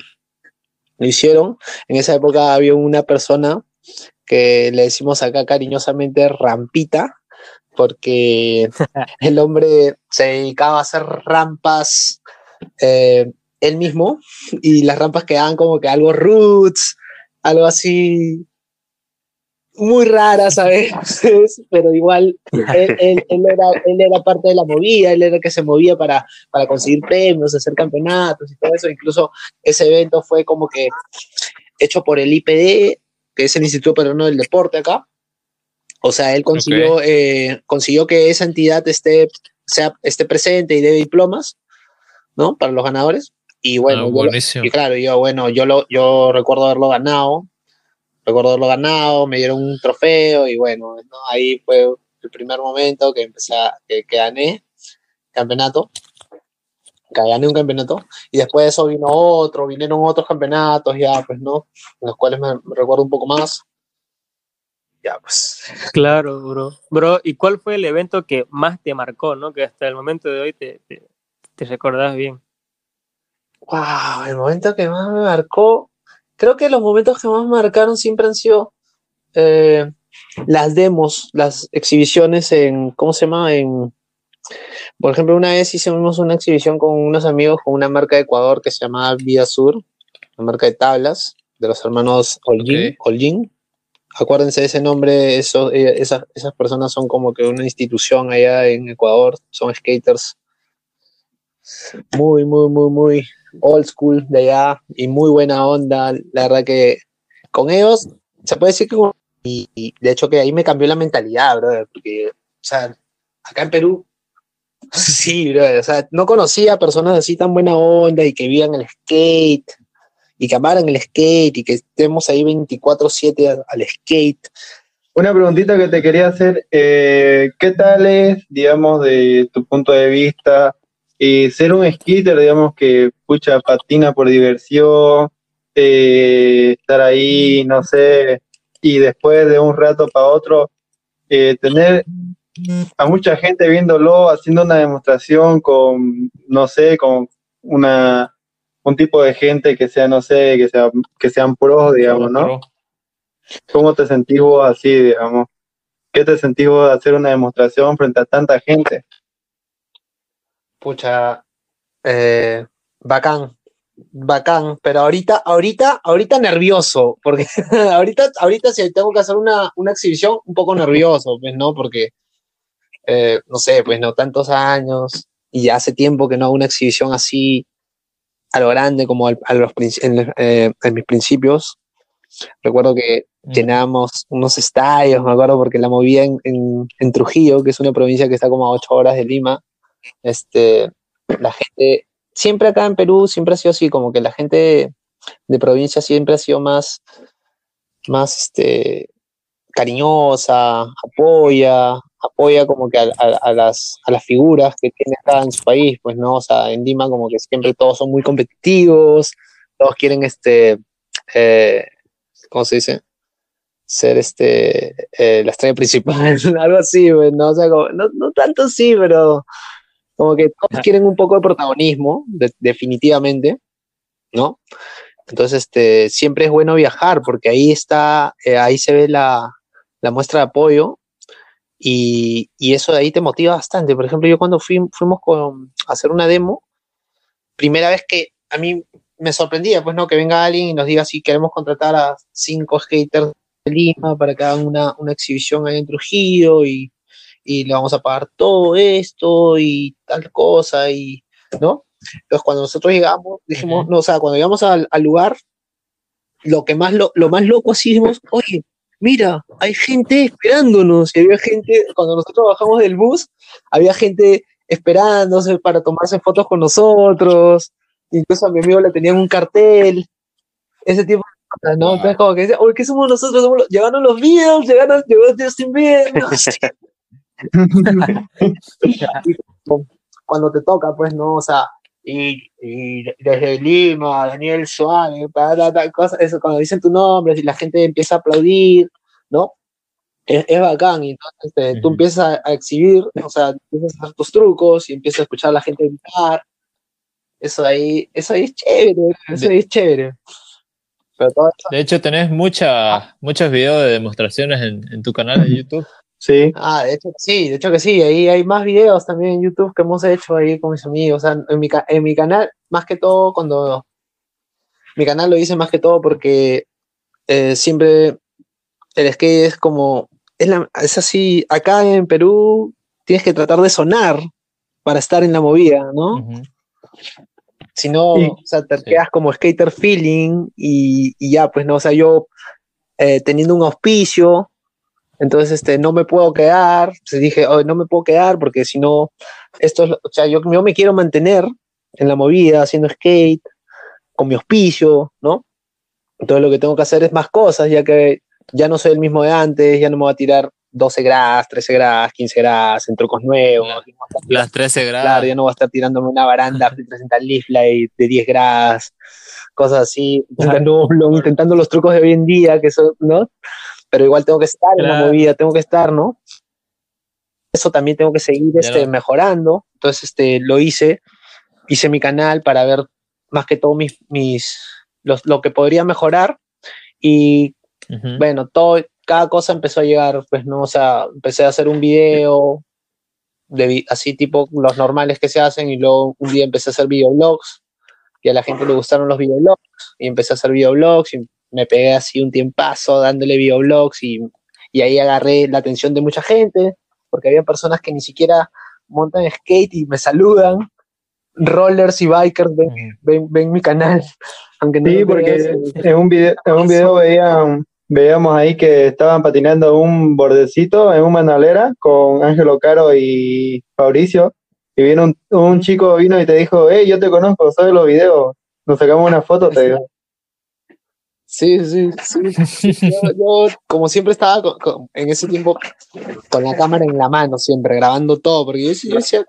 lo hicieron. En esa época había una persona que le decimos acá cariñosamente Rampita, porque el hombre se dedicaba a hacer rampas eh, él mismo y las rampas quedaban como que algo roots, algo así muy raras a veces, pero igual él, él- él era, él era parte de la movida, él era el que se movía para, para conseguir premios, hacer campeonatos y todo eso. Incluso ese evento fue como que hecho por el IPD, que es el Instituto Peruano del Deporte acá. O sea, él consiguió, eh, consiguió que esa entidad esté, sea, esté presente y dé diplomas, ¿no? Para los ganadores. Y bueno, Ah, yo y claro, yo, bueno, yo, lo, yo recuerdo haberlo ganado, recuerdo haberlo ganado, me dieron un trofeo y bueno, ¿no? ahí fue el primer momento que empecé, a- que, que gané campeonato, que gané un campeonato y después de eso vino otro, vinieron otros campeonatos ya, pues, ¿no? En los cuales me recuerdo un poco más. Ya, pues. Claro, bro. Bro, ¿y cuál fue el evento que más te marcó, no? Que hasta el momento de hoy te, te, te recordás bien. Wow, el momento que más me marcó, creo que los momentos que más marcaron siempre han sido eh, las demos, las exhibiciones en, ¿cómo se llama? En, por ejemplo, una vez hicimos una exhibición con unos amigos con una marca de Ecuador que se llamaba Vía Sur, una marca de tablas de los hermanos Holguín. Acuérdense de ese nombre, eso, eh, esas, esas personas son como que una institución allá en Ecuador, son skaters muy, muy, muy, muy old school de allá y muy buena onda. La verdad que con ellos se puede decir que y, y de hecho que ahí me cambió la mentalidad, brother, porque, o sea, acá en Perú, sí, brother, o sea, no conocía personas así tan buena onda y que vivan el skate y que amaran el skate y que estemos ahí 24/7 al, skate. Una preguntita que te quería hacer, eh, ¿qué tal es, digamos, de tu punto de vista, eh, ser un skater, digamos, que pucha patina por diversión, eh, estar ahí, no sé, y después de un rato para otro, eh, tener a mucha gente viéndolo, haciendo una demostración con, no sé, con una un tipo de gente que sea, no sé, que sea, que sean pros, digamos, ¿no? Pro. ¿Cómo te sentís vos así, digamos? ¿Qué te sentís vos de hacer una demostración frente a tanta gente? Pucha, eh, bacán, bacán, pero ahorita, ahorita, ahorita nervioso, porque ahorita, ahorita si tengo que hacer una, una exhibición, un poco nervioso, pues, ¿no? Porque, eh, no sé, pues, no tantos años, y ya hace tiempo que no hago una exhibición así, a lo grande, como al- a los, en, eh, en mis principios. Recuerdo que Mm. llenábamos unos estadios, me acuerdo, porque la movía en, en- en Trujillo, que es una provincia que está como a ocho horas de Lima. Este, la gente, siempre acá en Perú, siempre ha sido así, como que la gente de provincia siempre ha sido más, más este, cariñosa, apoya, apoya como que a, a- a las, a las figuras que tiene acá en su país, pues no, o sea, en Lima como que siempre todos son muy competitivos, todos quieren este, eh, ¿cómo se dice? Ser este, eh, la estrella principal, algo así, pues, ¿no? O sea, como- no, no tanto así, pero como que todos quieren un poco de protagonismo, de- definitivamente, ¿no? Entonces, este, siempre es bueno viajar porque ahí está, eh, ahí se ve la, la muestra de apoyo y, y eso de ahí te motiva bastante. Por ejemplo, yo cuando fui, fuimos con, a hacer una demo, primera vez que a mí me sorprendía, pues no, que venga alguien y nos diga si queremos contratar a cinco skaters de Lima para que hagan una, una exhibición ahí en Trujillo y, y le vamos a pagar todo esto y tal cosa y, ¿no? Entonces cuando nosotros llegamos, dijimos, Ujú. no, o sea, cuando llegamos al, al lugar, lo que más lo, lo más loco así dijimos, oye, mira, hay gente esperándonos. Y había gente, cuando nosotros bajamos del bus, había gente esperándose para tomarse fotos con nosotros. Incluso a mi amigo le tenían un cartel. Ese tipo de cosas, ¿no? Entonces, como que decía, ¿qué somos nosotros? Somos los- llegaron los Beatles, llegaron, llegó Justin. Cuando te toca, pues, ¿no? O sea, y, y desde Lima, Daniel Suárez, para tal, cosa, eso, cuando dicen tu nombre, y la gente empieza a aplaudir, ¿no? Es, es bacán, y entonces este, tú empiezas a, exhibir, o sea, empiezas a hacer tus trucos y empiezas a escuchar a la gente gritar. Eso ahí, eso ahí es chévere, eso De- ahí es chévere. Pero todo eso, De hecho, tenés mucha, muchos videos de demostraciones en, en tu canal de YouTube. Sí, ah, de hecho que sí, de hecho que sí, ahí hay más videos también en YouTube que hemos hecho ahí con mis amigos, o sea, en mi, en mi canal, más que todo cuando, mi canal lo hice más que todo porque eh, siempre el skate es como, es, la- es así, acá en Perú tienes que tratar de sonar para estar en la movida, ¿no? Ujú. Si no, o sea, te Sí. quedas como skater feeling y, y ya, pues no, o sea, yo eh, teniendo un auspicio, entonces este, no me puedo quedar, pues dije, "Oh, no me puedo quedar porque si no, esto es, o sea, yo, yo me quiero mantener en la movida, haciendo skate, con mi auspicio, ¿no? Entonces lo que tengo que hacer es más cosas, ya que ya no soy el mismo de antes, ya no me voy a tirar 12 grados, 13 grados, 15 grados, en trucos nuevos, La- Las 13 grados. Claro, ya no voy a estar tirándome una baranda de 300 leaf light de 10 grados, cosas así, intentando, lo- intentando los trucos de hoy en día, que son, ¿no? Pero igual tengo que estar en la movida, tengo que estar, ¿no? Eso también tengo que seguir este, mejorando. Entonces, este, lo hice, hice mi canal para ver más que todo mis, mis, los, lo que podría mejorar. Y Ujú. bueno, todo, cada cosa empezó a llegar, pues, ¿no? O sea, empecé a hacer un video, de, así tipo los normales que se hacen, y luego un día empecé a hacer videoblogs, y a la gente le gustaron los videoblogs, y empecé a hacer videoblogs, y me pegué así un tiempazo dándole videoblogs, y, y ahí agarré la atención de mucha gente, porque había personas que ni siquiera montan skate y me saludan, rollers y bikers ven, ven, ven mi canal, aunque no sí, porque en un video, en un video veían, veíamos ahí que estaban patinando un bordecito en una manolera con Ángelo Caro y Fabricio. Y vino un, un chico vino y te dijo, hey, yo te conozco, soy de los videos. Nos sacamos una foto, te digo. Sí, sí, sí. Yo, yo, como siempre estaba con- con- en ese tiempo con la cámara en la mano, siempre grabando todo, porque yo, decía- yo decía,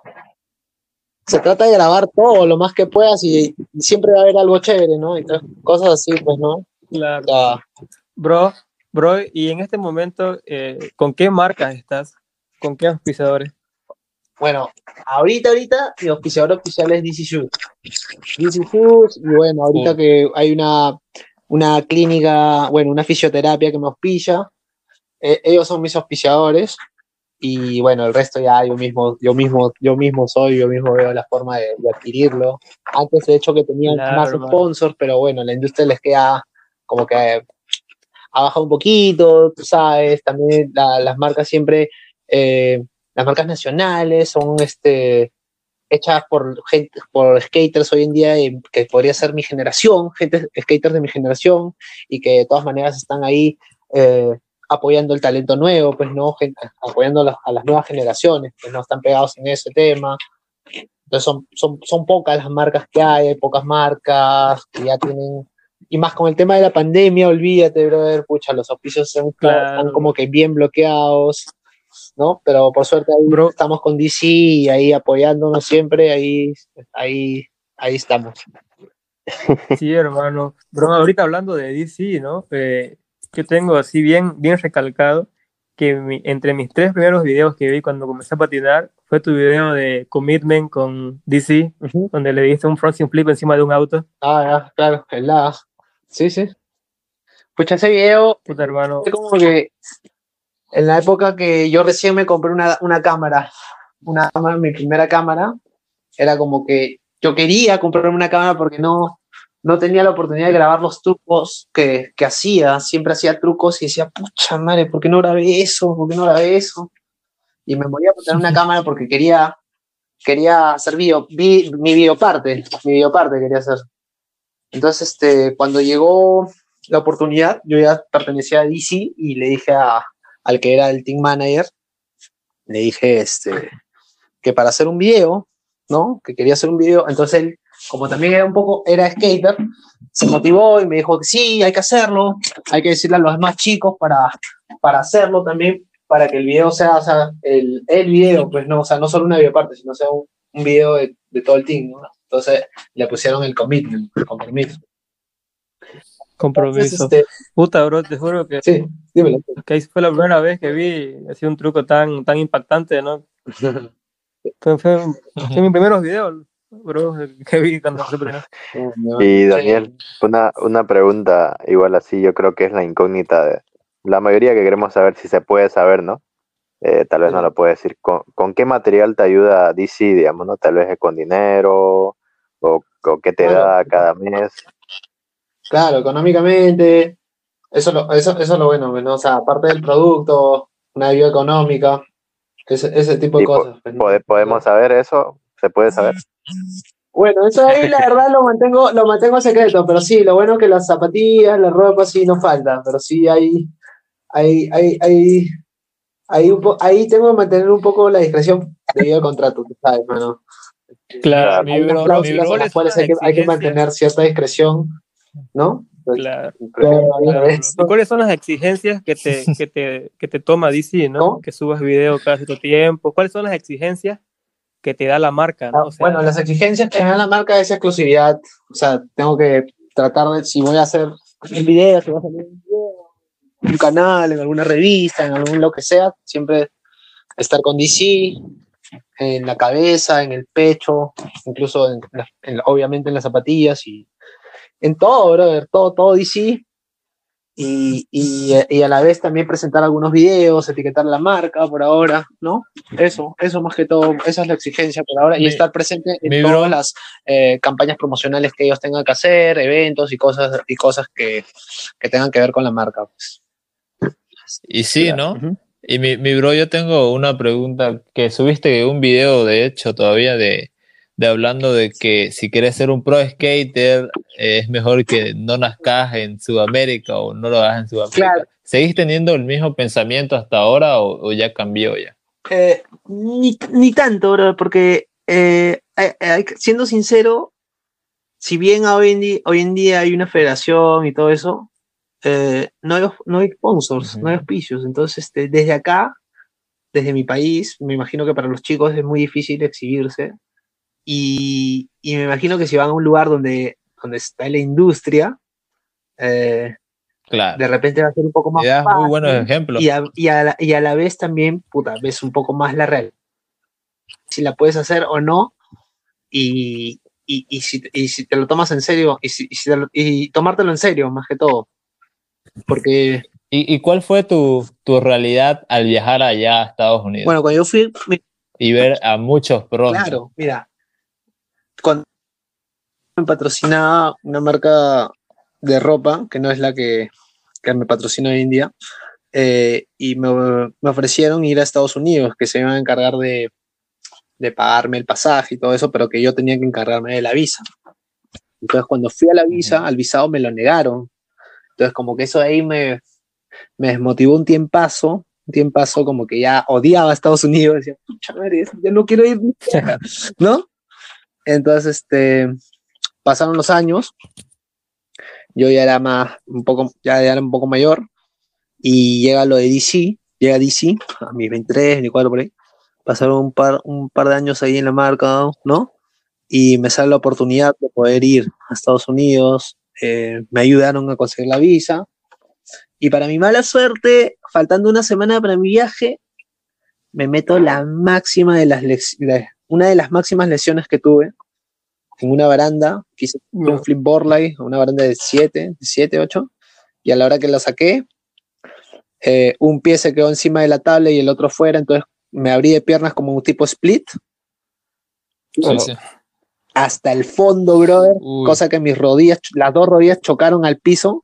se trata de grabar todo lo más que puedas y, y siempre va a haber algo chévere, ¿no? Y cosas así, pues, ¿no? Claro. Bro, bro, y en este momento, eh, ¿con qué marcas estás? ¿Con qué auspiciadores? bueno, ahorita, ahorita, mi auspiciador oficial es DC Shoes. DC Shoes, y bueno, ahorita que hay una, una clínica, bueno, una fisioterapia que me auspicia, eh, ellos son mis auspiciadores. Y bueno, el resto ya yo mismo, yo mismo, yo mismo soy, yo mismo veo la forma de, de adquirirlo. Antes de hecho que tenían Claro, más hermano. sponsors, pero bueno, la industria les queda como que ha bajado un poquito, tú sabes, también la- las marcas siempre, eh, las marcas nacionales son este hechas por gente, por skaters hoy en día eh, que podría ser mi generación, gente, skaters de mi generación, y que de todas maneras están ahí eh, apoyando el talento nuevo, pues no, gente, apoyando a las, a las nuevas generaciones, que no están pegados en ese tema. Entonces son, son, son pocas las marcas que hay, hay pocas marcas que ya tienen y más con el tema de la pandemia, olvídate, brother, pucha, los oficios están, Claro. están como que bien bloqueados, ¿no? Pero por suerte ahí Bro. estamos con DC y ahí apoyándonos siempre, ahí, ahí, ahí estamos. Sí, hermano. Bro, ahorita hablando de DC, ¿no? Eh, yo tengo así bien, bien recalcado que mi- entre mis tres primeros videos que vi cuando comencé a patinar fue tu video de Commitment con DC, Ujú. donde le diste un fronting flip encima de un auto. Ah, claro, el la. Sí, sí. Pucha, ese video Puta, hermano. como que en la época que yo recién me compré una, una cámara, una cámara, mi primera cámara, era como que yo quería comprarme una cámara porque no, no tenía la oportunidad de grabar los trucos que, que hacía. Siempre hacía trucos y decía, pucha madre, ¿por qué no grabé eso? ¿Por qué no grabé eso? Y me moría por tener una cámara porque quería, quería hacer video, vi- mi videoparte, mi videoparte quería hacer. Entonces, este, cuando llegó la oportunidad, yo ya pertenecía a DC y le dije a, al que era el team manager, le dije este, que para hacer un video, ¿no? Que quería hacer un video, entonces él, como también era un poco, era skater, se motivó y me dijo que sí, hay que hacerlo, hay que decirle a los más chicos para, para hacerlo también, para que el video sea, o sea, el, el video, pues no, o sea, no solo una videoparte, sino sea un, un video de, de todo el team, ¿no? Entonces le pusieron el commitment, el compromiso. Compromiso. Entonces, este, Puta, bro, te juro que, sí, dímelo. que ahí fue la primera vez que vi así un truco tan, tan impactante, ¿no? Fue, fue, fue mis primeros videos, bro, que vi cuando fue primero. Y Daniel, una, una pregunta igual así, yo creo que es la incógnita de la mayoría que queremos saber si se puede saber, ¿no? Eh, tal vez no lo puede decir. ¿Con, con qué material te ayuda DC, digamos, no? Tal vez es con dinero o, o qué te Bueno. da cada mes. Claro, económicamente, eso, es lo- eso, eso es lo bueno, ¿no? O sea, aparte del producto, una ayuda económica, ese, ese tipo de Y cosas. pues, ¿no? ¿Pode- ¿Podemos saber eso? ¿Se puede saber? Bueno, eso ahí la verdad lo mantengo, lo mantengo secreto, pero sí, lo bueno es que las zapatillas, la ropa sí no falta, pero sí hay, hay, hay, hay, hay un po- ahí tengo que mantener un poco la discreción debido al contrato, tú sabes, mano. Claro, Mi Hay bro- mi bro- en las cuales hay que, hay que mantener cierta discreción, ¿no? Pues, Claro. pero Claro, bro. eso- ¿Y cuáles son las exigencias que te, que te, que te toma DC, ¿no? ¿Cómo? Que subas video cada cierto tiempo. ¿Cuáles son las exigencias que te da la marca, ¿no? O sea, Ah, bueno, las exigencias que me da la marca es exclusividad. O sea, tengo que tratar de, si voy a hacer un video, si voy a salir un video, un canal, en alguna revista, en algún lo que sea, siempre estar con DC en la cabeza, en el pecho, incluso en, en obviamente en las zapatillas y en todo, brother, todo, todo DC. Y, y, y a la vez también presentar algunos videos, etiquetar la marca por ahora, ¿no? Eso, eso más que todo, esa es la exigencia por ahora y estar presente en todas bro- las eh, campañas promocionales que ellos tengan que hacer, eventos y cosas y cosas que, que tengan que ver con la marca. Pues. Y sí, ¿no? Y mi, mi bro, yo tengo una pregunta que subiste un video, de hecho, todavía de, de hablando de que si quieres ser un pro skater, eh, es mejor que no nazcas en Sudamérica o no lo hagas en Sudamérica. Claro. ¿Seguís teniendo el mismo pensamiento hasta ahora o, o ya cambió ya? Eh, ni, ni tanto, bro, porque eh, siendo sincero, si bien hoy en, día, hoy en día hay una federación y todo eso, eh, no, hay, no hay sponsors, Ujú. no hay auspicios. Entonces, este, desde acá, desde mi país, me imagino que para los chicos es muy difícil exhibirse. Y, y me imagino que si van a un lugar donde, donde está la industria, eh, Claro. de repente va a ser un poco más Y das muy fácil buenos ejemplos. y a, y a la, y a la vez también, puta, ves un poco más la real. Si la puedes hacer o no, y, y, y, si, y si te lo tomas en serio, y, si, y, si te lo- y tomártelo en serio, más que todo. Porque, ¿Y, y cuál fue tu, tu realidad al viajar allá a Estados Unidos bueno, cuando yo fui, mi- y ver a muchos pros? claro, mira, cuando me patrocinaba una marca de ropa, que no es la que, que me patrocina hoy en día, eh, y me, me ofrecieron ir a Estados Unidos, que se iban a encargar de, de pagarme el pasaje y todo eso, pero que yo tenía que encargarme de la visa. Entonces, cuando fui a la visa, al visado me lo negaron. Entonces, como que eso ahí me, me desmotivó un tiempazo, un tiempazo como que ya odiaba a Estados Unidos, decía, pucha madre, ya no quiero ir, ¿no? Entonces, este, pasaron los años, yo ya era más, un poco, ya era un poco mayor, y llega lo de DC, llega DC, a mis 23, 24 por ahí, pasaron un par, un par de años ahí en la marca, ¿no? Y me sale la oportunidad de poder ir a Estados Unidos, eh, me ayudaron a conseguir la visa, y para mi mala suerte, faltando una semana para mi viaje, me meto la máxima de las una de las máximas lesiones que tuve en una baranda, quise un flip borley, una baranda de 7, 7, 8, y a la hora que la saqué, eh, un pie se quedó encima de la tabla y el otro fuera, entonces me abrí de piernas como un tipo split. Hasta el fondo, brother, cosa que mis rodillas, las dos rodillas chocaron al piso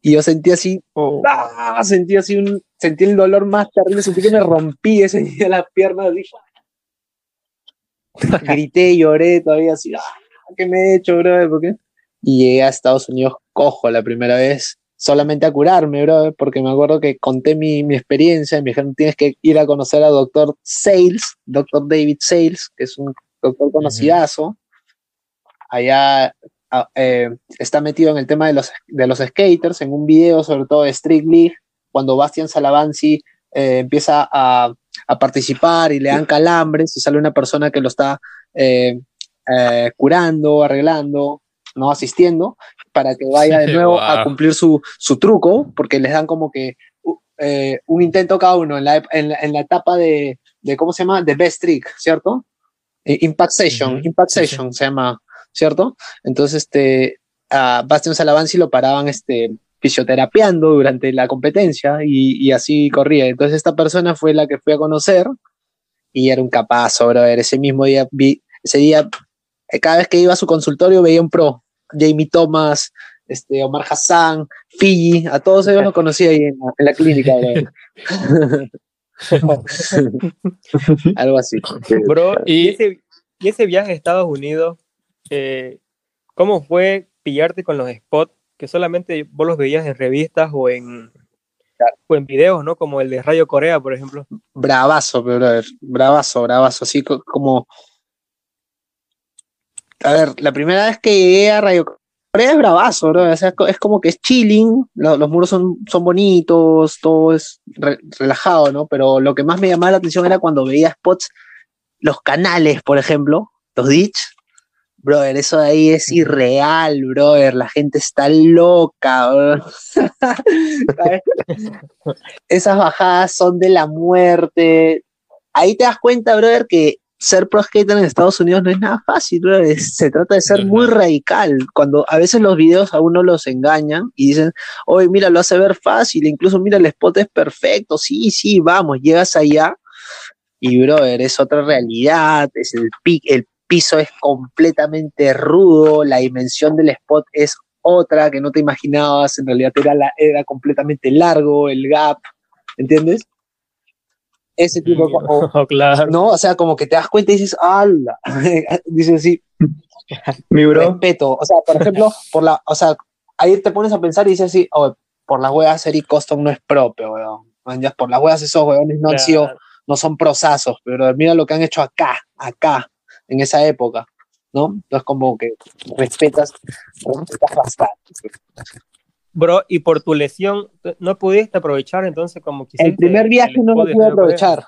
y yo sentí así, oh. ¡ah! sentí así un, sentí el dolor más terrible, sentí que me rompí ese día las piernas, así, grité, lloré todavía así, ¡ah! ¿qué me he hecho, brother? ¿Por qué? Y llegué a Estados Unidos cojo la primera vez, solamente a curarme, brother, porque me acuerdo que conté mi, mi experiencia, me dijeron, tienes que ir a conocer a doctor Sales, doctor David Sales, que es un doctor conocidazo, allá eh, está metido en el tema de los, de los skaters, en un video sobre todo de Street League, cuando Bastian Salavanzi eh, empieza a, a, participar y le dan calambres y sale una persona que lo está eh, curando, arreglando, no asistiendo, para que vaya de nuevo a cumplir su, su, truco, porque les dan como que un intento cada uno en la, en, en la etapa de, de, ¿cómo se llama? De Best Trick, ¿cierto? Impact Session, Impact Session se llama ¿cierto? Entonces, este, a Bastian lo paraban, este, fisioterapiando durante la competencia y, así corría. Entonces, esta persona fue la que fui a conocer y era un capaz, ver Ese mismo día, vi, ese día, eh, cada vez que iba a su consultorio veía un pro, Jamie Thomas, este, Omar Hassan, Fiji, a todos ellos los conocí ahí en la, clínica. Algo así. Bro, y ese, y ese viaje a Estados Unidos, eh, ¿cómo fue pillarte con los spots que solamente vos los veías en revistas o en, o en videos, ¿no? Como el de Radio Corea, por ejemplo. Bravazo, brother. Bravazo, bravazo. Así como. A ver, la primera vez que llegué a Radio Corea es bravazo, bro. O sea, es como que es chilling, los, muros son, son bonitos, todo es relajado, ¿no? Pero lo que más me llamaba la atención era cuando veía spots, los canales, por ejemplo, los ditch, Brother, eso de ahí es irreal, brother. La gente está loca, Esas bajadas son de la muerte. Ahí te das cuenta, brother, que ser pro skater en Estados Unidos no es nada fácil, brother. Se trata de ser muy radical. Cuando a veces los videos a uno los engañan y dicen, oye, mira, lo hace ver fácil, incluso mira, el spot es perfecto. Sí, sí, vamos, llegas allá y, brother, es otra realidad, es el, pic, el piso es completamente rudo, la dimensión del spot es otra que no te imaginabas, en realidad era, la, era completamente largo el gap, ¿entiendes? Ese tipo de oh, claro. No, o sea, como que te das cuenta y dices, ¡ala! dices así, mi bro. Respeto. O sea, por ejemplo, por la, o sea, ahí te pones a pensar y dices así, oh, por las huevas Eric Coston no es propio, weón. Por las huevas esos weones no han sido, no son prosazos, pero mira lo que han hecho acá, acá en esa época, ¿no? Entonces como que respetas, respetas bastante. Bro, y por tu lesión, ¿no pudiste aprovechar entonces como quisiste? El primer viaje no lo pude aprovechar.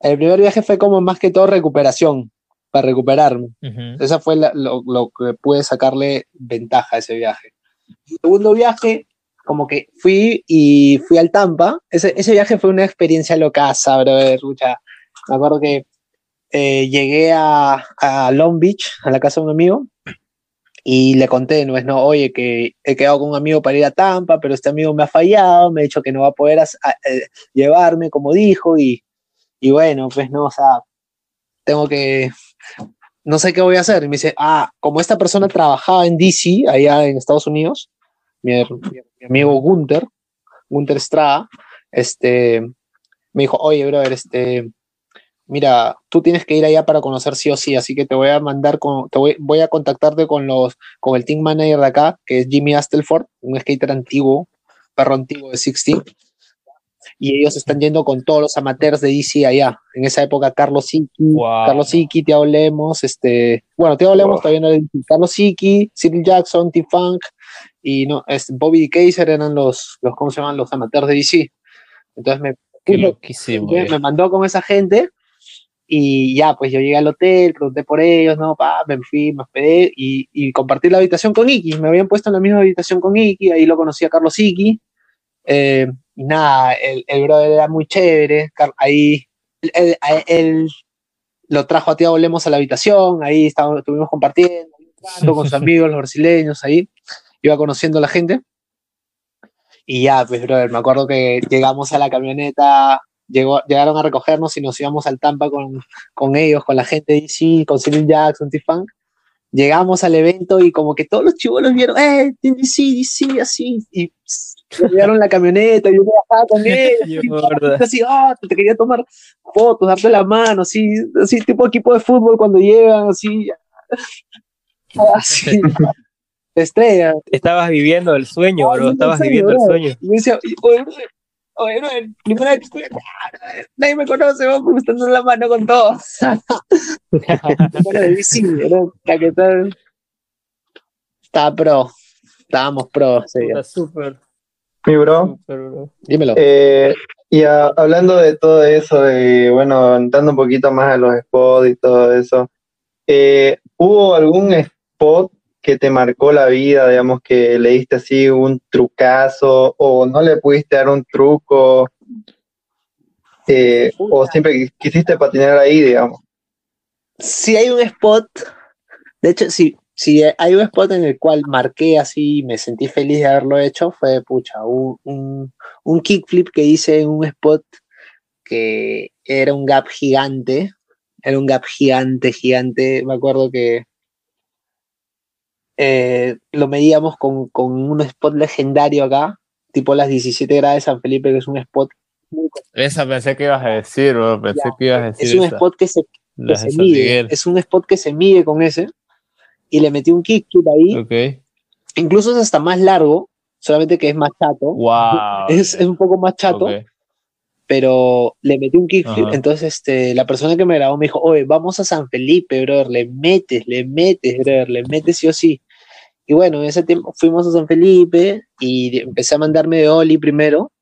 El primer viaje fue como más que todo recuperación, para recuperarme. Esa fue lo, lo, que pude sacarle ventaja a ese viaje. El segundo viaje, como que fui y fui al Tampa. Ese, ese viaje fue una experiencia locaza, bro. Me acuerdo que eh, llegué a, a, Long Beach, a la casa de un amigo, y le conté, no es, no, oye, que he quedado con un amigo para ir a Tampa, pero este amigo me ha fallado, me ha dicho que no va a poder eh, llevarme como dijo, y, y bueno, pues no, o sea, tengo que, no sé qué voy a hacer. Y me dice, ah, como esta persona trabajaba en DC, allá en Estados Unidos, mi, mi amigo Gunther, Gunther Estrada, este, me dijo, oye, brother, este, mira, tú tienes que ir allá para conocer sí o sí, así que te voy a mandar con, te voy, voy a contactarte con los, con el team manager de acá, que es Jimmy Astelford, un skater antiguo, perro antiguo de 16. Y ellos están yendo con todos los amateurs de DC allá. En esa época, Carlos Siki, Wow. Carlos Siki, Tiago Lemos, este, bueno, Tiago Lemos Wow. todavía no Carlos Siki, Cyril Jackson, T-Funk y no, este, Bobby Kaiser eran los, los, ¿cómo se llaman? Los amateurs de DC. Entonces me, me- me mandó con esa gente y ya, pues yo llegué al hotel, pregunté por ellos, ¿no? Pa, me fui, me hospedé y, y compartí la habitación con Iki. Me habían puesto en la misma habitación con Iki, ahí lo conocí a Carlos Iki. Eh, y nada, el, el brother era muy chévere. Ahí él, él- él lo trajo a Tiago Lemos a la habitación, ahí estábamos, estuvimos compartiendo, con sus amigos, los brasileños, ahí. Iba conociendo a la gente. Y ya, pues, brother, me acuerdo que llegamos a la camioneta, llegó, llegaron a recogernos y nos íbamos al Tampa con, con ellos, con la gente de DC, con Cyril Jackson, T-Funk. Llegamos al evento y como que todos los chivolos vieron, ¡eh, DC, DC, así! Y llegaron la camioneta y yo bajaba con ellos. así, ah, te quería tomar fotos, darte la mano, así, así tipo equipo de fútbol cuando llegan, así, así, estrella. Estabas viviendo el sueño, bro. no, Estabas viviendo el sueño. Oye, brother, primera vez que estoy nadie me conoce, vamos, me están dando la mano con todos. Bueno, de bici, era. Estaba pro, estábamos pro, Puta, Súper, Mi bro. bro. dímelo. Eh, y a- hablando de todo eso, y bueno, entrando un poquito más a los spots y todo eso, eh, ¿hubo algún spot que te marcó la vida, digamos, que le diste así un trucazo o no le pudiste dar un truco? eh, o siempre quisiste patinar ahí, digamos. si hay un spot, de hecho, si, si hay un spot en el cual marqué así y me sentí feliz de haberlo hecho, fue, pucha, un, un, un kickflip que hice en un spot que era un gap gigante, era un gap gigante, gigante, me acuerdo que eh, lo medíamos con, con un spot legendario acá, tipo las 17 gradas de San Felipe, que es un spot muy Esa pensé que ibas a decir, bro. Pensé Ya, que ibas a decir es un esa. spot que se que mide, Miguel. es un spot que se mide con ese y le metí un kickflip ahí, incluso es hasta más largo, solamente que es más chato, Wow. es, es un poco más chato, pero le metí un kickflip, Ajá. entonces este, la persona que me grabó me dijo, oye, vamos a San Felipe, brother, le metes, le metes, brother, le metes sí o sí. Y bueno, en ese tiempo fuimos a San Felipe y empecé a mandarme de Oli primero.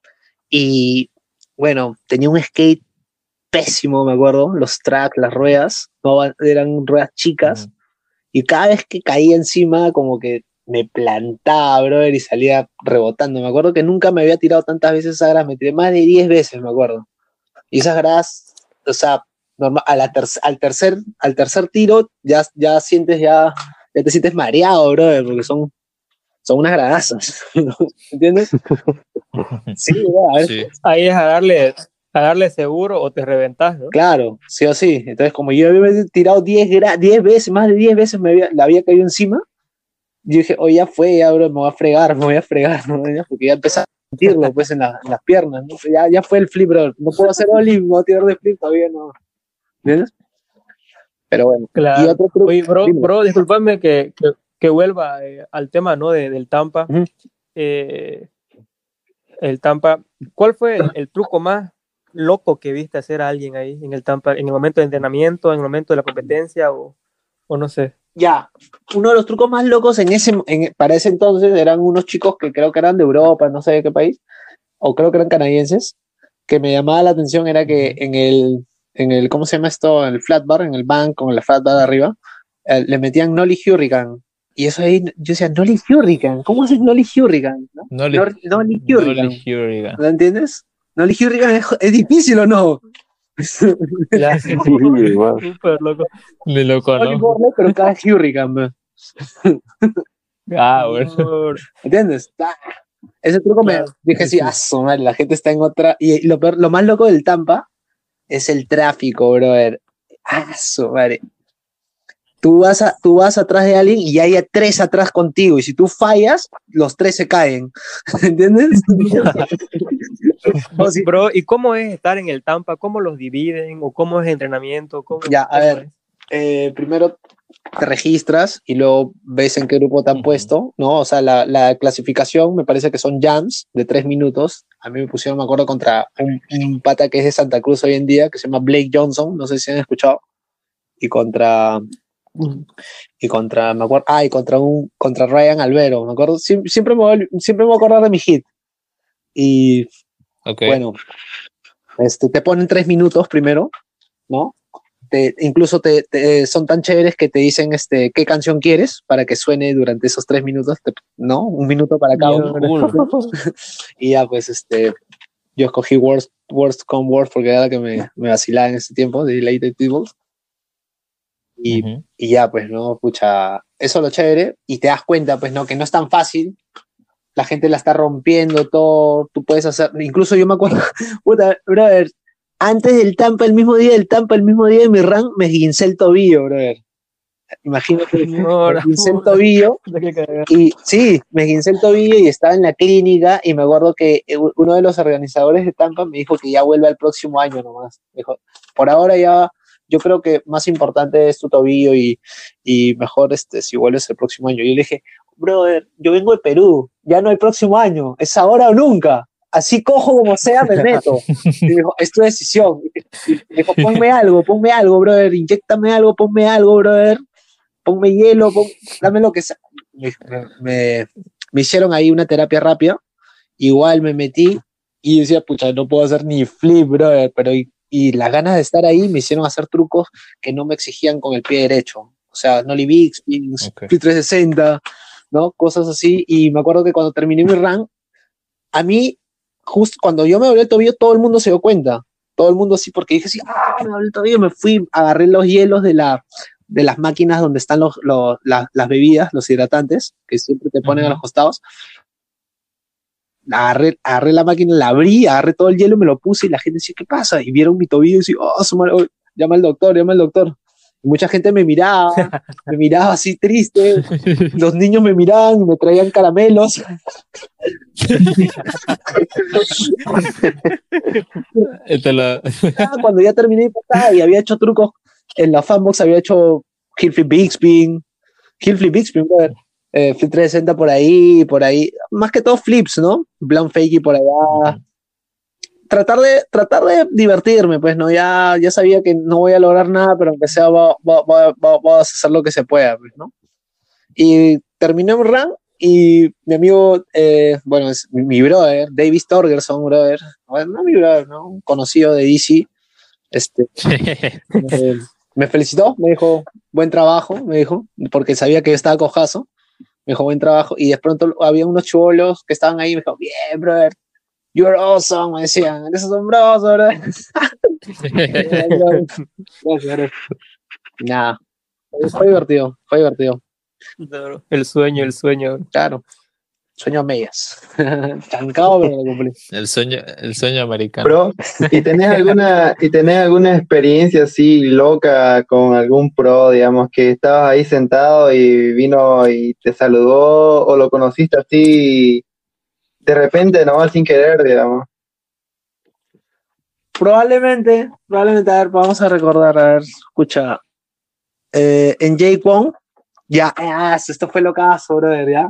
Y bueno, tenía un skate pésimo, me acuerdo, los tracks, las ruedas, no, eran ruedas chicas. Y cada vez que caía encima como que me plantaba, brother, y salía rebotando. Me acuerdo que nunca me había tirado tantas veces esa grada, me tiré más de 10 veces, me acuerdo. Y esas gradas, o sea, normal, a la ter- al, tercer, al tercer tiro ya, ya sientes, ya, ya te sientes mareado, brother, porque son, son unas gradazas, ¿entiendes? Sí, bro, a ver, Sí. Ahí es a darle, a darle seguro o te reventás, ¿no? Claro, sí o sí. Entonces, como yo había tirado 10, gra- 10 veces, más de 10 veces me había, la había caído encima, yo dije, oye, ya fue, ya, bro, me voy a fregar, me voy a fregar, ¿no? Ya, porque ya empecé a sentirlo, pues, en, la- en las piernas, ¿no? Ya, ya fue el flip, bro. No puedo hacer ollie, me voy a tirar de flip, todavía no. ¿Entiendes? Pero bueno. Y Claro. otro truco. Oye, bro, dime. bro, disculpame que, que, que vuelva eh, al tema, ¿no? De, del Tampa. Eh, el Tampa, ¿cuál fue el, el truco más loco que viste hacer a alguien ahí en el Tampa, en el momento de entrenamiento, en el momento de la competencia o, o no sé? ya, uno de los trucos más locos en ese, en- para ese entonces eran unos chicos que creo que eran de Europa, no sé de qué país, o creo que eran canadienses, que me llamaba la atención era que en el, en el, ¿cómo se llama esto? En el flat bar, en el bank, con la flat bar de arriba, eh, le metían Nolly Hurricane. Y eso ahí, yo decía, Nolly Hurricane, ¿cómo haces Nolly Hurricane? ¿No? Nolly- Hurricane, Nolly Hurricane. ¿lo entiendes? Nolly Hurricane es, es difícil o no? La- Sí. Súper loco. Ni lo Nolly conozco. Borle, pero cada Hurricane, ¿no? Ah, bueno. ¿Entiendes? Ese truco Claro, me dije sí, así, sí. ah, su madre, la gente está en otra. Y lo, peor- lo más loco del Tampa es el tráfico, brother. Ah, su madre. Tú vas, a, tú vas atrás de alguien y hay tres atrás contigo. Y si tú fallas, los tres se caen. ¿Entiendes? Si- Bro, ¿y cómo es estar en el Tampa? ¿Cómo los dividen? ¿O cómo es el entrenamiento? ¿Cómo, Ya, a ver. eh, primero te registras y luego ves en qué grupo te han Ujú. puesto, ¿no? O sea, la, la clasificación me parece que son jams de tres minutos. A mí me pusieron, me acuerdo, contra un, un pata que es de Santa Cruz hoy en día, que se llama Blake Johnson, no sé si han escuchado. Y contra. Y contra, me acuerdo, ah, y contra un, contra Ryan Albero, me acuerdo, siempre, siempre, me, voy, siempre me voy a acordar de mi hit. Y Ok. bueno, este, te ponen tres minutos primero, ¿no? Te, incluso te, te- son tan chéveres que te dicen este, qué canción quieres para que suene durante esos tres minutos, ¿no? Un minuto para cada uno. Y ya, pues, este, yo escogí Worst, Worst Come Worst porque era la que me, me vacilaba en ese tiempo, de Late People. Y, Ujú. y ya, pues, ¿no? Pucha, eso es lo chévere. Y te das cuenta, pues, ¿no? Que no es tan fácil. La gente la está rompiendo todo. Tú puedes hacer. Incluso yo me acuerdo, puta, brother, antes del Tampa, el mismo día del Tampa, el mismo día de mi run, me esguincé el tobillo, brother. Imagínate, me Ahora, esguincé el tobillo y sí, me esguincé el tobillo y estaba en la clínica y me acuerdo que uno de los organizadores de Tampa me dijo que ya vuelva el próximo año nomás. Me dijo, por ahora ya, yo creo que más importante es tu tobillo y, y mejor este, si vuelves el próximo año. Y yo le dije, brother, yo vengo de Perú, ya no hay próximo año, es ahora o nunca. Así cojo como sea, me meto. Y me dijo, es tu decisión. Y me dijo, ponme algo, ponme algo, brother, inyectame algo, ponme algo, brother, ponme hielo, pon- dame lo que sea. Me, me- me- me hicieron ahí una terapia rápida, igual me metí y decía, pucha, no puedo hacer ni flip, brother, pero y, y las ganas de estar ahí me hicieron hacer trucos que no me exigían con el pie derecho. O sea, Nolly Big, spins, Ok. flip 360, ¿no? Cosas así. Y me acuerdo que cuando terminé mi run, a mí, justo cuando yo me doblé el tobillo, todo el mundo se dio cuenta. Todo el mundo así, porque dije así, ah, me doblé el tobillo, me fui, agarré los hielos de, la, de las máquinas donde están los, los- la- las bebidas, los hidratantes, que siempre te ponen a los costados. Agarré, agarré la máquina, la abrí, agarré todo el hielo, me lo puse y la gente decía, ¿qué pasa? Y vieron mi tobillo y decía, oh, su madre, oh, llama al doctor, llama al doctor. Mucha gente me miraba, me miraba así triste, los niños me miraban, me traían caramelos. Ah, cuando ya terminé pasar y había hecho trucos en la fanbox, había hecho heel flip big spin, heel flip big spin, brother. Eh, flip 360 por ahí, por ahí, más que todo flips, ¿no? Blunt fakey por allá. Tratar de, tratar de divertirme, pues, ¿no? Ya, ya sabía que no voy a lograr nada, pero aunque sea, va- va- va- va- a hacer lo que se pueda, pues, ¿no? Y terminé un run y mi amigo, eh, bueno, es mi, brother, David Torgerson, brother, bueno, no mi brother, ¿no? Un conocido de DC, este, eh, me felicitó, me dijo, buen trabajo, me dijo, porque sabía que yo estaba cojazo, me dijo, buen trabajo, y de pronto había unos chubolos que estaban ahí, me dijo, bien, brother, you're awesome, me decían, eres asombroso, brother. Nada, fue divertido, fue divertido, Claro, El sueño, el sueño. claro, sueño a medias, chancado, pero lo cumplí. el sueño, el sueño americano. Pro, ¿y tenés alguna, y tenés alguna experiencia así loca con algún pro, digamos, que estabas ahí sentado y vino y te saludó o lo conociste así de repente, nomás sin querer, digamos? Probablemente, probablemente, a ver, vamos a recordar, a ver, escucha. Eh, en Jake Wong, ya, ah, esto fue locazo, brother, ya.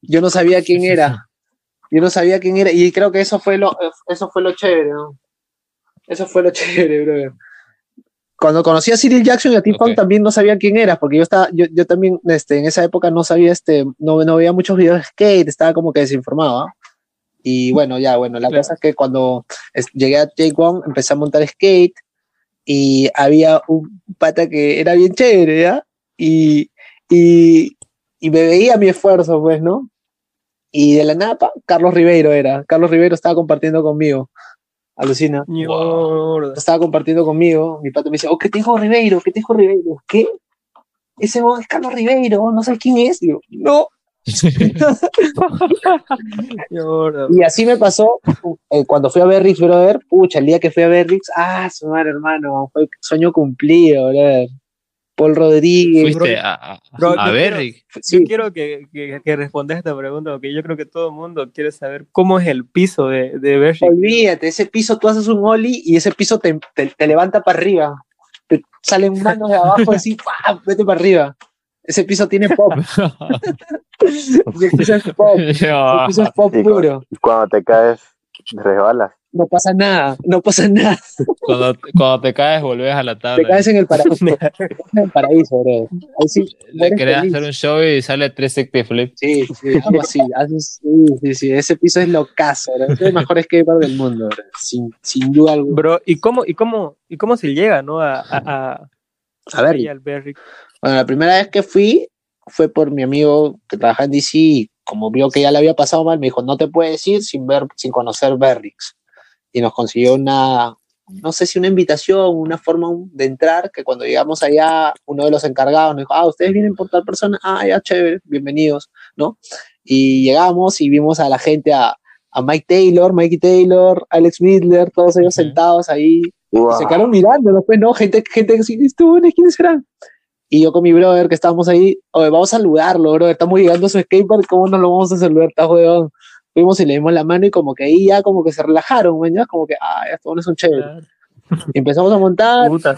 Yo no sabía quién era. Yo no sabía quién era. Y creo que eso fue lo, eso fue lo chévere, ¿no? Eso fue lo chévere, brother. Cuando conocí a Cyril Jackson y a Tim Ok. Funk también no sabía quién era, porque yo estaba, yo, yo también, este, en esa época no sabía, este, no, no veía muchos videos de skate, estaba como que desinformado, ¿ah? Y bueno, ya, bueno, la Claro. cosa es que cuando llegué a Jake Wong, empecé a montar skate y había un pata que era bien chévere, ¿ya? Y, y, y me veía mi esfuerzo, pues, ¿no? Y de la napa, Carlos Ribeiro era. Carlos Ribeiro estaba compartiendo conmigo. Alucina. Mierda. Estaba compartiendo conmigo. Mi pata me dice, oh, ¿qué te dijo Ribeiro? ¿Qué te dijo Ribeiro? ¿Qué? Ese es Carlos Ribeiro, no sabes quién es. Digo, no. Y así me pasó eh, cuando fui a Berrix, brother. Pucha, el día que fui a Berrix, ah, su madre, hermano, fue sueño cumplido, brother. Paul Rodríguez. Fuiste a, a, Bro, a. Sí, Yo quiero que, que, que respondas esta pregunta, porque yo creo que todo el mundo quiere saber cómo es el piso de, de Berry. olvídate, ese piso tú haces un ollie y ese piso te, te- te levanta para arriba. Te salen manos de abajo así, ¡pam! vete para arriba. Ese piso tiene pop. Ese piso es pop. Ese piso es pop puro. Y cuando te caes, resbalas. No pasa nada, no pasa nada. cuando, cuando te caes, volvés a la Te tabla. caes en el paraíso. te caes en el paraíso, bro. Ahí sí, Le eres querés feliz. hacer un show y sale 360 flip. Sí, sí, algo así. Haces- sí, sí, sí, ese piso es locazo, bro. Es el mejor skatepark del mundo, bro. Sin, sin duda alguna. Bro, ¿y cómo, y cómo, y cómo se llega, no? A, a, a, A ver, al Berry. Bueno, la primera vez que fui fue por mi amigo que trabaja en DC y como vio que ya le había pasado mal, me dijo, no te puedes ir sin ver, sin conocer Berrix. Y nos consiguió una, no sé si una invitación, una forma de entrar, que cuando llegamos allá, uno de los encargados nos dijo, ah, ustedes vienen por tal persona, ah, ya, chévere, bienvenidos, ¿no? Y llegamos y vimos a la gente, a, a Mike Taylor, Mikey Taylor, Alex Midler, todos ellos sentados ahí Wow. se quedaron mirando, después, ¿no? Gente, gente que sí, ¿tú, ¿quiénes serán? Y yo con mi brother que estábamos ahí, oye, vamos a saludarlo, brother, estamos llegando a su skatepark, ¿cómo no lo vamos a saludar? Está jodón. Fuimos y le dimos la mano y como que ahí ya como que se relajaron, man, ya como que, ah, estos son chéveres. Y empezamos a montar, Puta,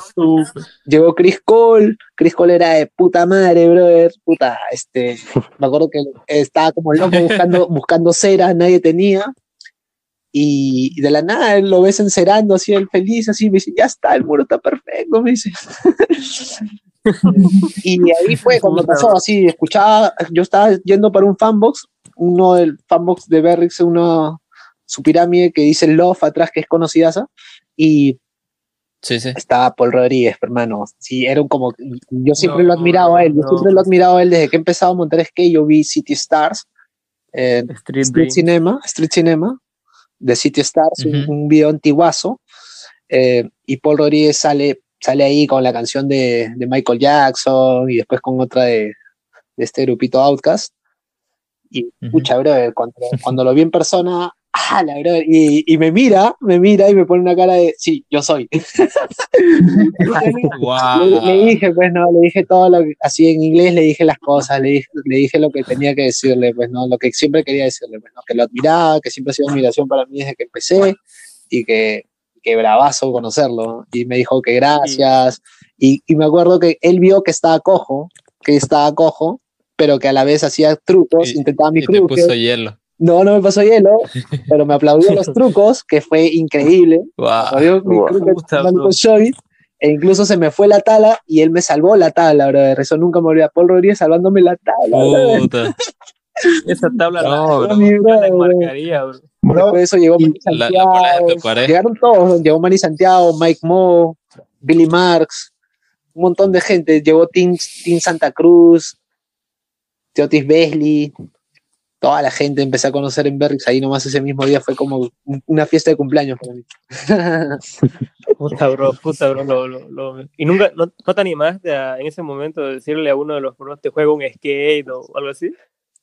llegó Chris Cole, Chris Cole era de puta madre, brother, puta, este, me acuerdo que estaba como loco buscando, buscando cera, nadie tenía, y de la nada él lo ves encerando así, él feliz, así, me dice, ya está, el muro está perfecto, me dice. y ahí fue cuando pasó, así, escuchaba, yo estaba yendo para un fanbox, uno del fanbox de Berrix, uno, su pirámide que dice Love atrás, que es conocida, y Sí, sí. estaba Paul Rodríguez, hermano. Sí, era un como. Yo siempre No, lo he admirado a él. Yo no. siempre lo he admirado a él desde que he empezado a montar skate. Yo vi City Stars, eh, Street. Cinema, Street Cinema, de City Stars, un, video antiguazo. eh, y Paul Rodríguez sale, sale ahí con la canción de, de Michael Jackson y después con otra de, de este grupito Outcast. Y, Ujú. pucha, brother, cuando, cuando lo vi en persona, ¡ah, la brother! Y, y me mira, me mira y me pone una cara de, sí, yo soy. Wow. Le, le dije, pues, no, le dije todo lo que, así en inglés, le dije las cosas, le dije, le dije lo que tenía que decirle, pues, no, lo que siempre quería decirle, pues, no, que lo admiraba, que siempre ha sido admiración para mí desde que empecé y que, que bravazo conocerlo. ¿no? Y me dijo que gracias. Y, y me acuerdo que él vio que estaba cojo, que estaba cojo, pero que a la vez hacía trucos, Y- intentaba mi truque. puso hielo. No, no me pasó hielo, pero me aplaudió los trucos, que fue increíble. Wow. Mi Wow. e incluso se me fue la tala y él me salvó la tabla, bro. Eso nunca me olvidé. Paul Rodríguez salvándome la tabla. Puta. Esa tabla No, la, bro. Bro, bro. Bro, Después de eso llegó Manny La- la Santiago. Llegaron todos. Llegó Manny Santiago, Mike Mo, Billy Marks, un montón de gente. Llegó Team, Team Santa Cruz, Teotis Besley. Toda la gente empecé a conocer en Berrix. Ahí nomás ese mismo día fue como un- una fiesta de cumpleaños para mí. Puta, bro, puta, bro. Lo, lo, lo- Y nunca, no, no te animaste a, en ese momento a decirle a uno de los bros, te juega un skate o algo así?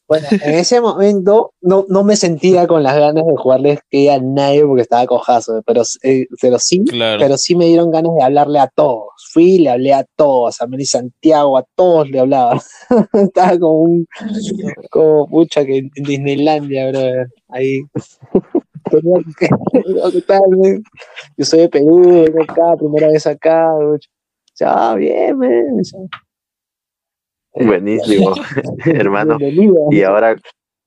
Bueno, en ese momento no, no me sentía con las ganas de jugarle que a nadie porque estaba cojazo, pero, eh, pero sí, Claro. pero sí me dieron ganas de hablarle a todos. Fui y le hablé a todos, a Mary Santiago, a todos le hablaba. estaba como un, como pucha que en Disneylandia, bro. Ahí. Yo soy de Perú, vengo acá, primera vez acá. Ya, bien, men. Buenísimo, hermano. Bienvenido. Y ahora,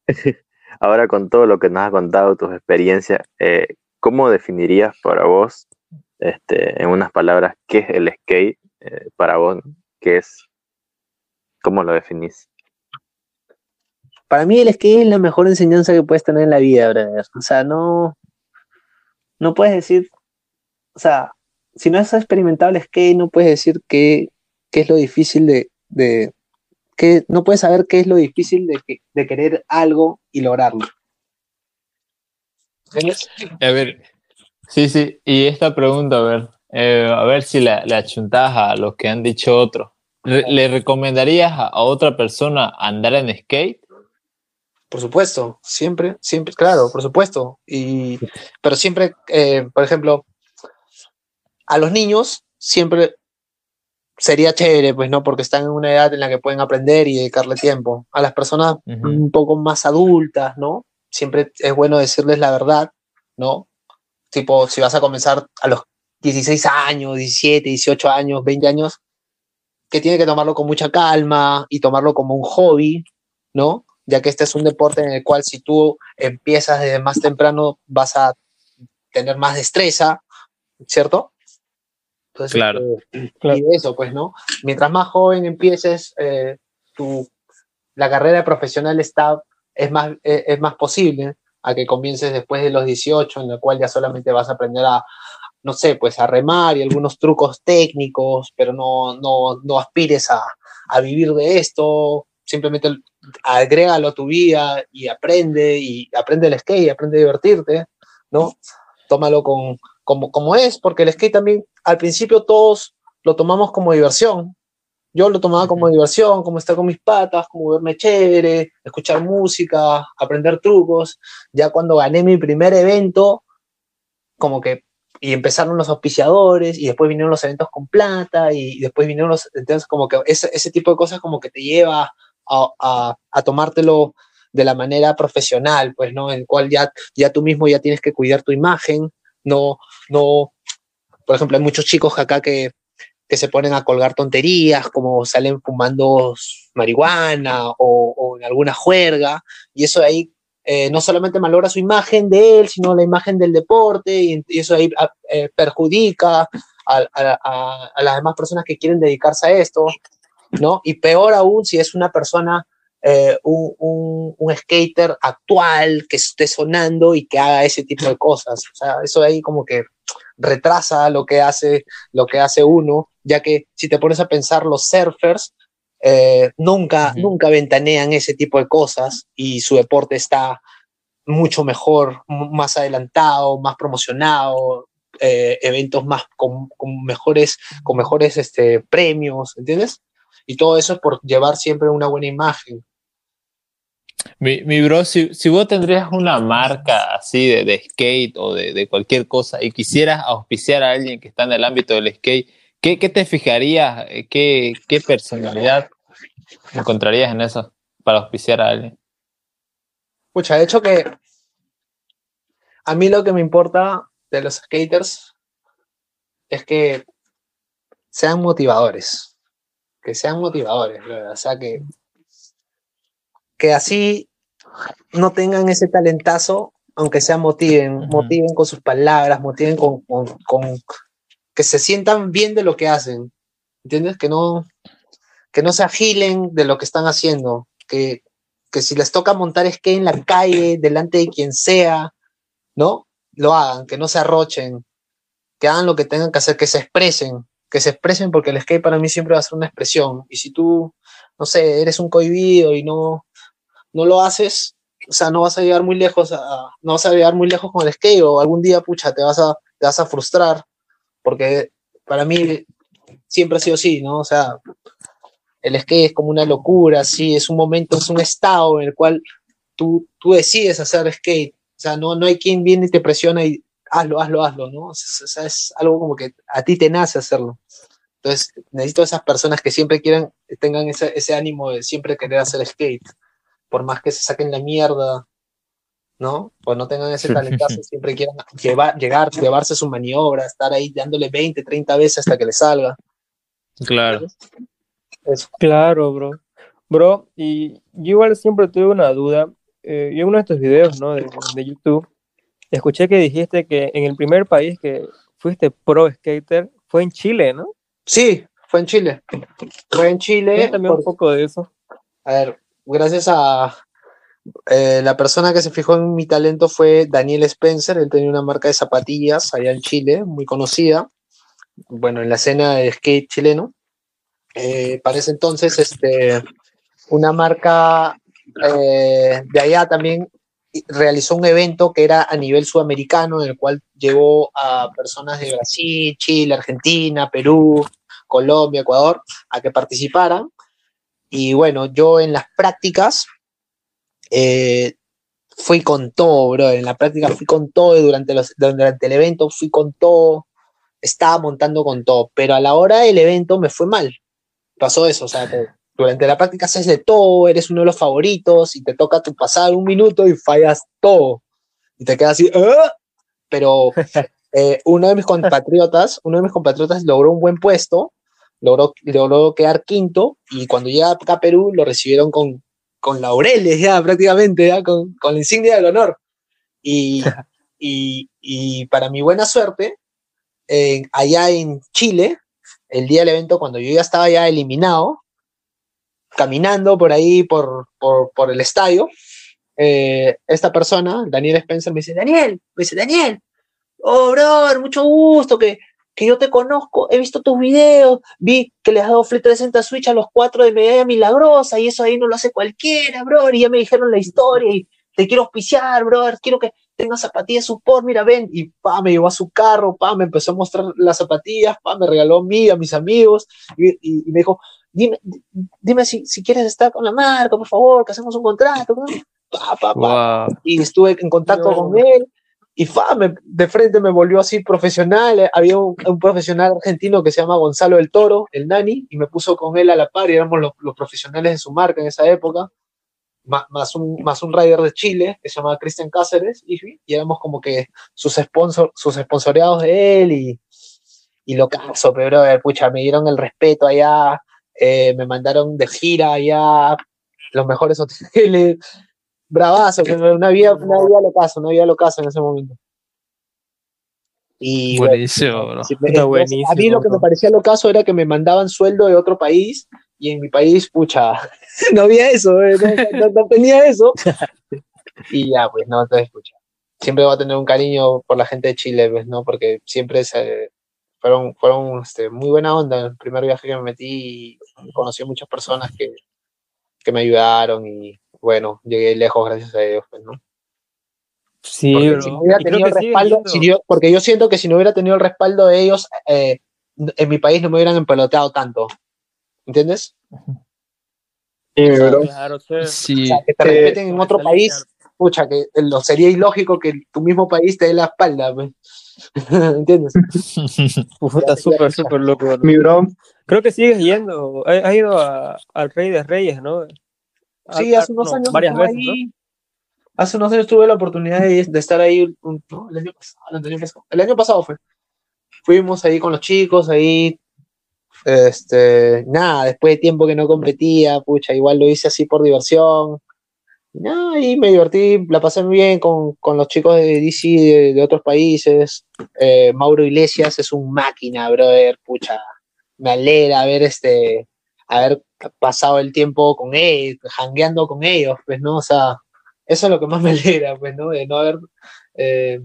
ahora con todo lo que nos has contado, tus experiencias, eh, ¿cómo definirías para vos, este, en unas palabras, qué es el skate eh, para vos? ¿Qué es? ¿Cómo lo definís? Para mí el skate es la mejor enseñanza que puedes tener en la vida, brother. O sea, no, no puedes decir, o sea, si no has experimentado el skate, no puedes decir qué, qué es lo difícil de, de que no puedes saber qué es lo difícil de, que- de querer algo y lograrlo. ¿Entiendes? A ver, sí, sí, y esta pregunta, a ver, eh, a ver si la, la achuntás a los que han dicho otros. Re- ¿Le recomendarías a, a otra persona andar en skate? Por supuesto, siempre, siempre, claro, por supuesto. Y, pero siempre, eh, por ejemplo, a los niños siempre sería chévere, pues, ¿no? Porque están en una edad en la que pueden aprender y dedicarle tiempo. A las personas un poco más adultas, ¿no? Siempre es bueno decirles la verdad, ¿no? Tipo, si vas a comenzar a los 16 años, 17, 18 años, 20 años, que tiene que tomarlo con mucha calma y tomarlo como un hobby, ¿no? Ya que este es un deporte en el cual si tú empiezas desde más temprano vas a tener más destreza, ¿cierto? Entonces, Claro. eh, Claro. y eso, pues, ¿no? Mientras más joven empieces, eh, tu, la carrera profesional está, es, más, es, es más posible a que comiences después de los 18, en la cual ya solamente vas a aprender a, no sé, pues a remar y algunos trucos técnicos, pero no, no, no aspires a, a vivir de esto, simplemente agrégalo a tu vida y aprende, y aprende el skate, aprende a divertirte, ¿no? Tómalo con, como, como es, porque el skate también, al principio todos lo tomamos como diversión. Yo lo tomaba como diversión, como estar con mis patas, como verme chévere, escuchar música, aprender trucos. Ya cuando gané mi primer evento, como que, y empezaron los auspiciadores, y después vinieron los eventos con plata, y después vinieron los, entonces como que ese, ese tipo de cosas como que te lleva a, a, a tomártelo de la manera profesional, pues, ¿no? En el cual ya, ya tú mismo ya tienes que cuidar tu imagen, no, no, por ejemplo, hay muchos chicos acá que, que se ponen a colgar tonterías, como salen fumando marihuana o, en alguna juerga, y eso ahí eh, no solamente malogra su imagen de él, sino la imagen del deporte, y, eso ahí a- eh, perjudica a, a- a- a las demás personas que quieren dedicarse a esto, ¿no? Y peor aún si es una persona, eh, un, un- un skater actual que esté sonando y que haga ese tipo de cosas. O sea, eso de ahí como que retrasa lo que hace, lo que hace uno, ya que si te pones a pensar, los surfers eh, nunca, Ujú. nunca ventanean ese tipo de cosas y su deporte está mucho mejor, más adelantado, más promocionado, eh, eventos más con, con mejores, con mejores este, premios, ¿entiendes? Y todo eso es por llevar siempre una buena imagen. Mi, bro, si, si vos tendrías una marca así de, de skate o de, de cualquier cosa y quisieras auspiciar a alguien que está en el ámbito del skate, ¿qué, qué te fijarías? Eh, ¿Qué, ¿Qué personalidad encontrarías en eso para auspiciar a alguien? Pucha, de hecho que a mí lo que me importa de los skaters es que sean motivadores. Que sean motivadores, brother. o sea que, que así no tengan ese talentazo, aunque sea motiven, motiven con sus palabras, motiven con, con, con- que se sientan bien de lo que hacen. ¿Entiendes? Que no, que no se agilen de lo que están haciendo. Que, que si les toca montar skate en la calle, delante de quien sea, ¿no? Lo hagan, que no se arrochen, que hagan lo que tengan que hacer, que se expresen, que se expresen porque el skate para mí siempre va a ser una expresión. Y si tú, no sé, eres un cohibido y no, no lo haces, o sea, no vas a llegar muy lejos, no vas a llegar muy lejos con el skate o algún día, pucha, te vas a, te vas a frustrar porque para mí siempre ha sido así, ¿no? O sea, el skate es como una locura, sí, es un momento, es un estado en el cual tú, tú decides hacer skate. O sea, no, no hay quien viene y te presiona y hazlo, hazlo, hazlo, ¿no? O sea, es algo como que a ti te nace hacerlo. Entonces, necesito esas personas que siempre quieran, tengan ese, ese ánimo de siempre querer hacer skate, por más que se saquen la mierda, ¿no? O no tengan ese talentazo, siempre quieran llevar, llegar, llevarse su maniobra, estar ahí dándole 20, 30 veces hasta que le salga. Claro. Eso. Claro, bro. Bro, y yo igual siempre tuve una duda. Eh, yo en uno de estos videos, ¿no? De, de YouTube, escuché que dijiste que en el primer país que fuiste pro skater fue en Chile, ¿no? Sí, fue en Chile. Fue en Chile. Cuéntame un poco de eso. A ver, gracias a eh, la persona que se fijó en mi talento fue Daniel Spencer. Él tenía una marca de zapatillas allá en Chile, muy conocida. Bueno, en la escena de skate chileno. Eh, para ese entonces, este, una marca eh, de allá también realizó un evento que era a nivel sudamericano, en el cual llevó a personas de Brasil, Chile, Argentina, Perú, Colombia, Ecuador, a que participaran. Y bueno, yo en las prácticas eh, fui con todo, bro. En la práctica fui con todo y durante, los, durante el evento fui con todo. estaba montando con todo, pero a la hora del evento me fue mal. Pasó eso, o sea, que durante la práctica haces de todo, eres uno de los favoritos y te toca tu pasar un minuto y fallas todo. Y te quedas así, "Ah". pero eh, uno de mis compatriotas, uno de mis compatriotas logró un buen puesto, logró, logró quedar quinto y cuando llega acá a Perú lo recibieron con, con laureles ya prácticamente, ya con, con la insignia del honor. Y, y, y para mi buena suerte, en- allá en Chile, el día del evento, cuando yo ya estaba ya eliminado, caminando por ahí, por, por, por el estadio, eh, esta persona, Daniel Spencer, me dice, Daniel, me dice, Daniel, oh, brother, mucho gusto, que, que yo te conozco, he visto tus videos, vi que le has dado Flip 360 Switch a los cuatro de medalla milagrosa, y eso ahí no lo hace cualquiera, brother, y ya me dijeron la historia, y te quiero auspiciar, brother, quiero que tengas zapatillas support, mira, ven, y pa, me llevó a su carro, pa, me empezó a mostrar las zapatillas, pa, me regaló a mí, a mis amigos, y, y- y me dijo, dime, di- dime si, si quieres estar con la marca, por favor, que hacemos un contrato, ¿no? pa, pa, pa, Wow. y estuve en contacto No. con él y fa, de frente me volvió así profesional. eh, Había un, profesional argentino que se llama Gonzalo del Toro, el Nani, y me puso con él a la par y éramos los, los profesionales de su marca en esa época, ma- más, un, más un rider de Chile que se llamaba Cristian Cáceres, y, y éramos como que sus, sponsor, sus sponsoreados de él y, y lo caso, pero pucha, me dieron el respeto allá, eh, me mandaron de gira allá, los mejores hoteles, bravazo, una vida, una vida locaza, una vida locaza en ese momento. Y bueno, Buenísimo, bro. sí, me- Está entonces, a mí buenísimo, lo que me bro. parecía locazo era que me mandaban sueldo de otro país y en mi país, pucha, no había eso, eh, no, no- no tenía eso. Y ya, pues, no, entonces, pucha, siempre voy a tener un cariño por la gente de Chile, pues, ¿no? Porque siempre se, fueron, fueron este, muy buena onda en el primer viaje que me metí y conocí a muchas personas que, que me ayudaron y, bueno, llegué lejos gracias a ellos, pues, ¿no? Sí, Porque bro. si no hubiera Y creo tenido el que sigue respaldo, yendo. si yo- porque yo siento que si no hubiera tenido el respaldo de ellos, eh, en mi país no me hubieran empeloteado tanto. ¿Entiendes? Sí, bro. Claro, sí. O sea, que te Eh, respeten en otro país, pucha, que lo sería ilógico que tu mismo país te dé la espalda, pues. ¿Entiendes? Puta, súper, súper loco. bro. Mi bro, Creo que sigues yendo. Ha, ha ido a- al Rey de Reyes, ¿no? Sí, Ah, hace unos no, años Varias ¿no? Hace unos años tuve la oportunidad de, de estar ahí, un- no, el año pasado, el año pasado, el año pasado fue. Fuimos ahí con los chicos, ahí, este, nada, después de tiempo que no competía, pucha, igual lo hice así por diversión. Nada, y me divertí, la pasé muy bien con, con los chicos de DC de, de otros países. Eh, Mauro Iglesias es un máquina, brother, pucha, me alegra ver este, haber pasado el tiempo con él, jangueando con ellos, pues, ¿no? O sea, eso es lo que más me alegra, pues, ¿no? De no haber, eh,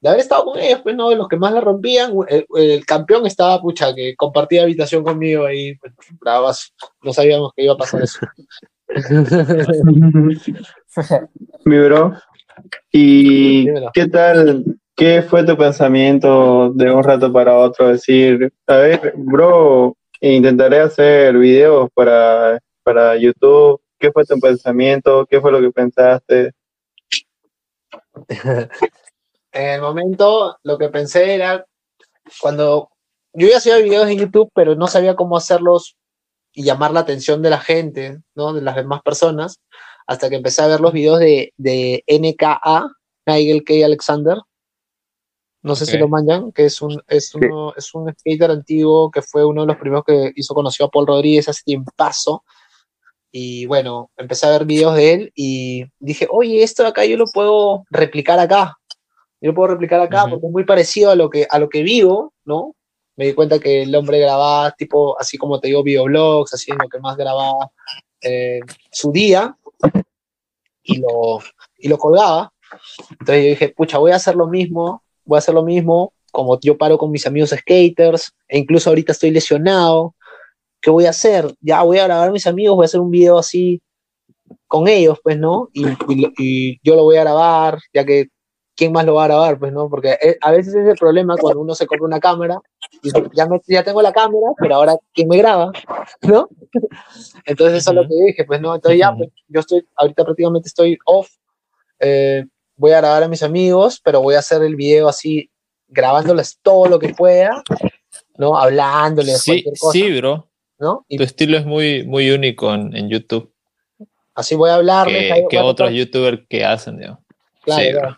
de haber estado con ellos, pues, ¿no? De los que más la rompían, el, el campeón estaba, pucha, que compartía habitación conmigo ahí, pues, bravas, no sabíamos que iba a pasar eso. mi bro. ¿Y Dímelo. qué tal? ¿Qué fue tu pensamiento de un rato para otro? Decir, a ver, bro, intentaré hacer videos para, para YouTube. ¿Qué fue tu pensamiento? ¿Qué fue lo que pensaste? En el momento, lo que pensé era cuando yo ya hacía videos en YouTube, pero no sabía cómo hacerlos y llamar la atención de la gente, ¿no? De las demás personas, hasta que empecé a ver los videos de, de NKA, Nigel K. Alexander. No sé si lo manjan, que es un, es, uno, es un skater antiguo que fue uno de los primeros que hizo conoció a Paul Rodríguez hace tiempazo. Y bueno, empecé a ver videos de él y dije, oye, esto de acá yo lo puedo replicar acá. Yo lo puedo replicar acá porque es muy parecido a lo que, a lo que vivo, ¿no? Me di cuenta que el hombre grababa, tipo, así como te digo, videoblogs, así en lo que más grababa eh, su día y lo, y lo colgaba. Entonces yo dije, pucha, voy a hacer lo mismo, voy a hacer lo mismo, como yo paro con mis amigos skaters, e incluso ahorita estoy lesionado. ¿Qué voy a hacer? Ya voy a grabar a mis amigos, voy a hacer un video así con ellos, pues, ¿no? Y, y- y yo lo voy a grabar, ya que ¿quién más lo va a grabar? Pues, ¿no? Porque eh, a veces es el problema cuando uno se compra una cámara y ya, me- ya tengo la cámara, pero ahora ¿quién me graba? ¿No? Entonces eso es lo que dije, pues, ¿no? Entonces ya, pues, yo estoy, ahorita prácticamente estoy off, eh, voy a grabar a mis amigos, pero voy a hacer el video así grabándoles todo lo que pueda, ¿no? Hablándoles Sí, cualquier cosa, sí, bro. ¿no? Y Tu estilo es muy, muy único en, en YouTube. así voy a hablarles. Que, que a otros youtubers que hacen, digamos. Claro, Sí, claro.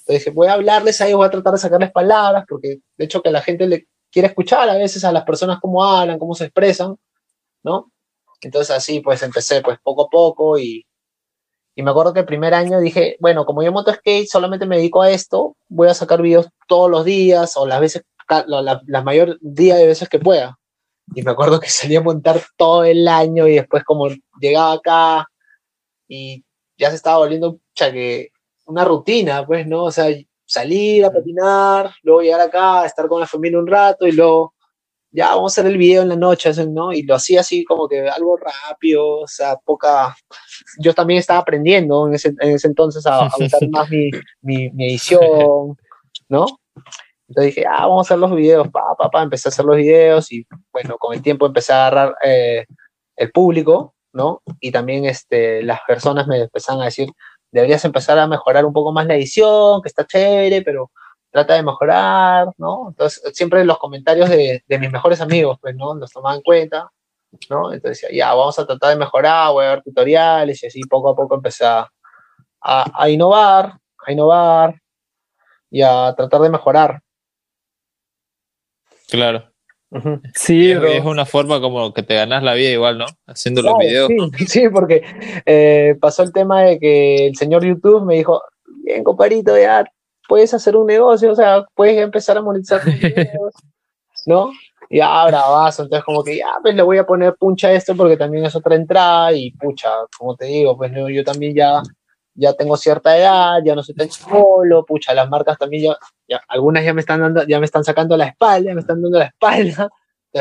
Entonces dije, voy a hablarles a ellos, voy a tratar de sacarles palabras, porque de hecho que la gente le quiere escuchar a veces a las personas cómo hablan, cómo se expresan, ¿no? Entonces así pues empecé pues poco a poco y, y me acuerdo que el primer año dije, bueno, como yo monto skate, solamente me dedico a esto, voy a sacar videos todos los días o las veces, la, la, la mayor día de veces que pueda. Y me acuerdo que salía a montar todo el año y después como llegaba acá y ya se estaba volviendo que una rutina, pues, ¿no? O sea, salir a patinar, luego llegar acá, estar con la familia un rato y luego ya vamos a hacer el video en la noche, ¿no? Y lo hacía así como que algo rápido, o sea, poca... Yo también estaba aprendiendo en ese, en ese entonces a, a usar más mi, mi, mi edición, ¿no? Entonces dije, ah, vamos a hacer los videos, pa, pa, pa, empecé a hacer los videos y bueno, con el tiempo empecé a agarrar eh, el público, ¿no? Y también este, las personas me empezaron a decir, deberías empezar a mejorar un poco más la edición, que está chévere, pero trata de mejorar, ¿no? Entonces, siempre los comentarios de, de mis mejores amigos, pues, ¿no? Los tomaba en cuenta, ¿no? Entonces, decía, ya, vamos a tratar de mejorar, voy a ver tutoriales y así poco a poco empecé a, a, a innovar, a innovar y a tratar de mejorar. Claro. Sí, bro. es una forma como que te ganas la vida igual, ¿no? Haciendo los videos. Sí, sí, porque eh, pasó el tema de que el señor YouTube me dijo, bien, comparito, ya puedes hacer un negocio, o sea, puedes empezar a monetizar tus videos, ¿no? Y ya, bravazo, entonces como que ya, pues le voy a poner puncha a esto porque también es otra entrada y pucha, como te digo, pues yo, yo también ya, ya tengo cierta edad, ya no soy tan solo, pucha, las marcas también ya, ya, algunas ya me están dando, ya me están sacando la espalda, me están dando la espalda,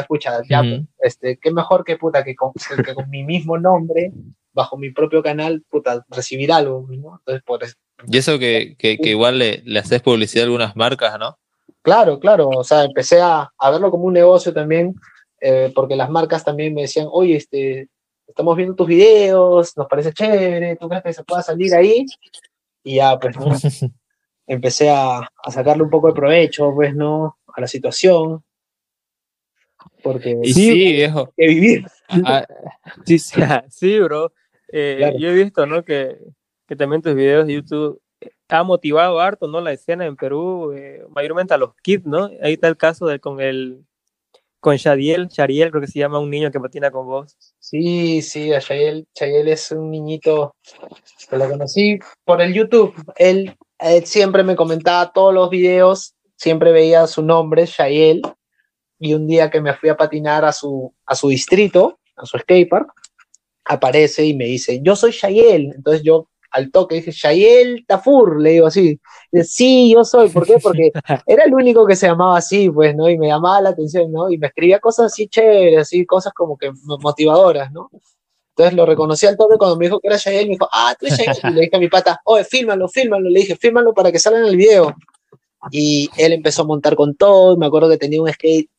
pucha, ya, este, qué mejor que puta que con, que con mi mismo nombre, bajo mi propio canal, puta, recibir algo, ¿no? Entonces, por eso, Y eso que, que, que igual le, le haces publicidad a algunas marcas, ¿no? claro, claro, o sea, empecé a, a verlo como un negocio también, eh, porque las marcas también me decían, oye, este, estamos viendo tus videos, nos parece chévere, ¿tú crees que se pueda salir ahí? Y ya, pues, ¿no? empecé a, a sacarle un poco de provecho, pues, ¿no? A la situación, porque Y sí, sí, viejo. hay que vivir. Ah, Sí, sí, sí, bro. Eh, Claro. Yo he visto, ¿no? Que, que también tus videos de YouTube eh, ha motivado harto, ¿no? La escena en Perú, eh, mayormente a los kids, ¿no? Ahí está el caso de con el con Shadiel, Shariel, creo que se llama un niño que patina con vos. Sí, sí, a Chayel, Chayel es un niñito que lo conocí por el YouTube. Él, él siempre me comentaba todos los videos, siempre veía su nombre, Chayel, y un día que me fui a patinar a su, a su distrito, a su skatepark, aparece y me dice, yo soy Chayel. Entonces yo al toque dije, Chayel Tafur, le digo así. Dice, sí, yo soy. ¿Por qué? Porque era el único que se llamaba así, pues, ¿no? Y me llamaba la atención, ¿no? Y me escribía cosas así chéveres, así, cosas como que mo- motivadoras, ¿no? Entonces lo reconocí al toque cuando me dijo que era Yael, me dijo, ah, tú eres. Y le dije a mi pata, oye, fílmalo, fílmalo. Le dije, fílmalo para que salga en el video. Y él empezó a montar con todo. y Me acuerdo que tenía un skate,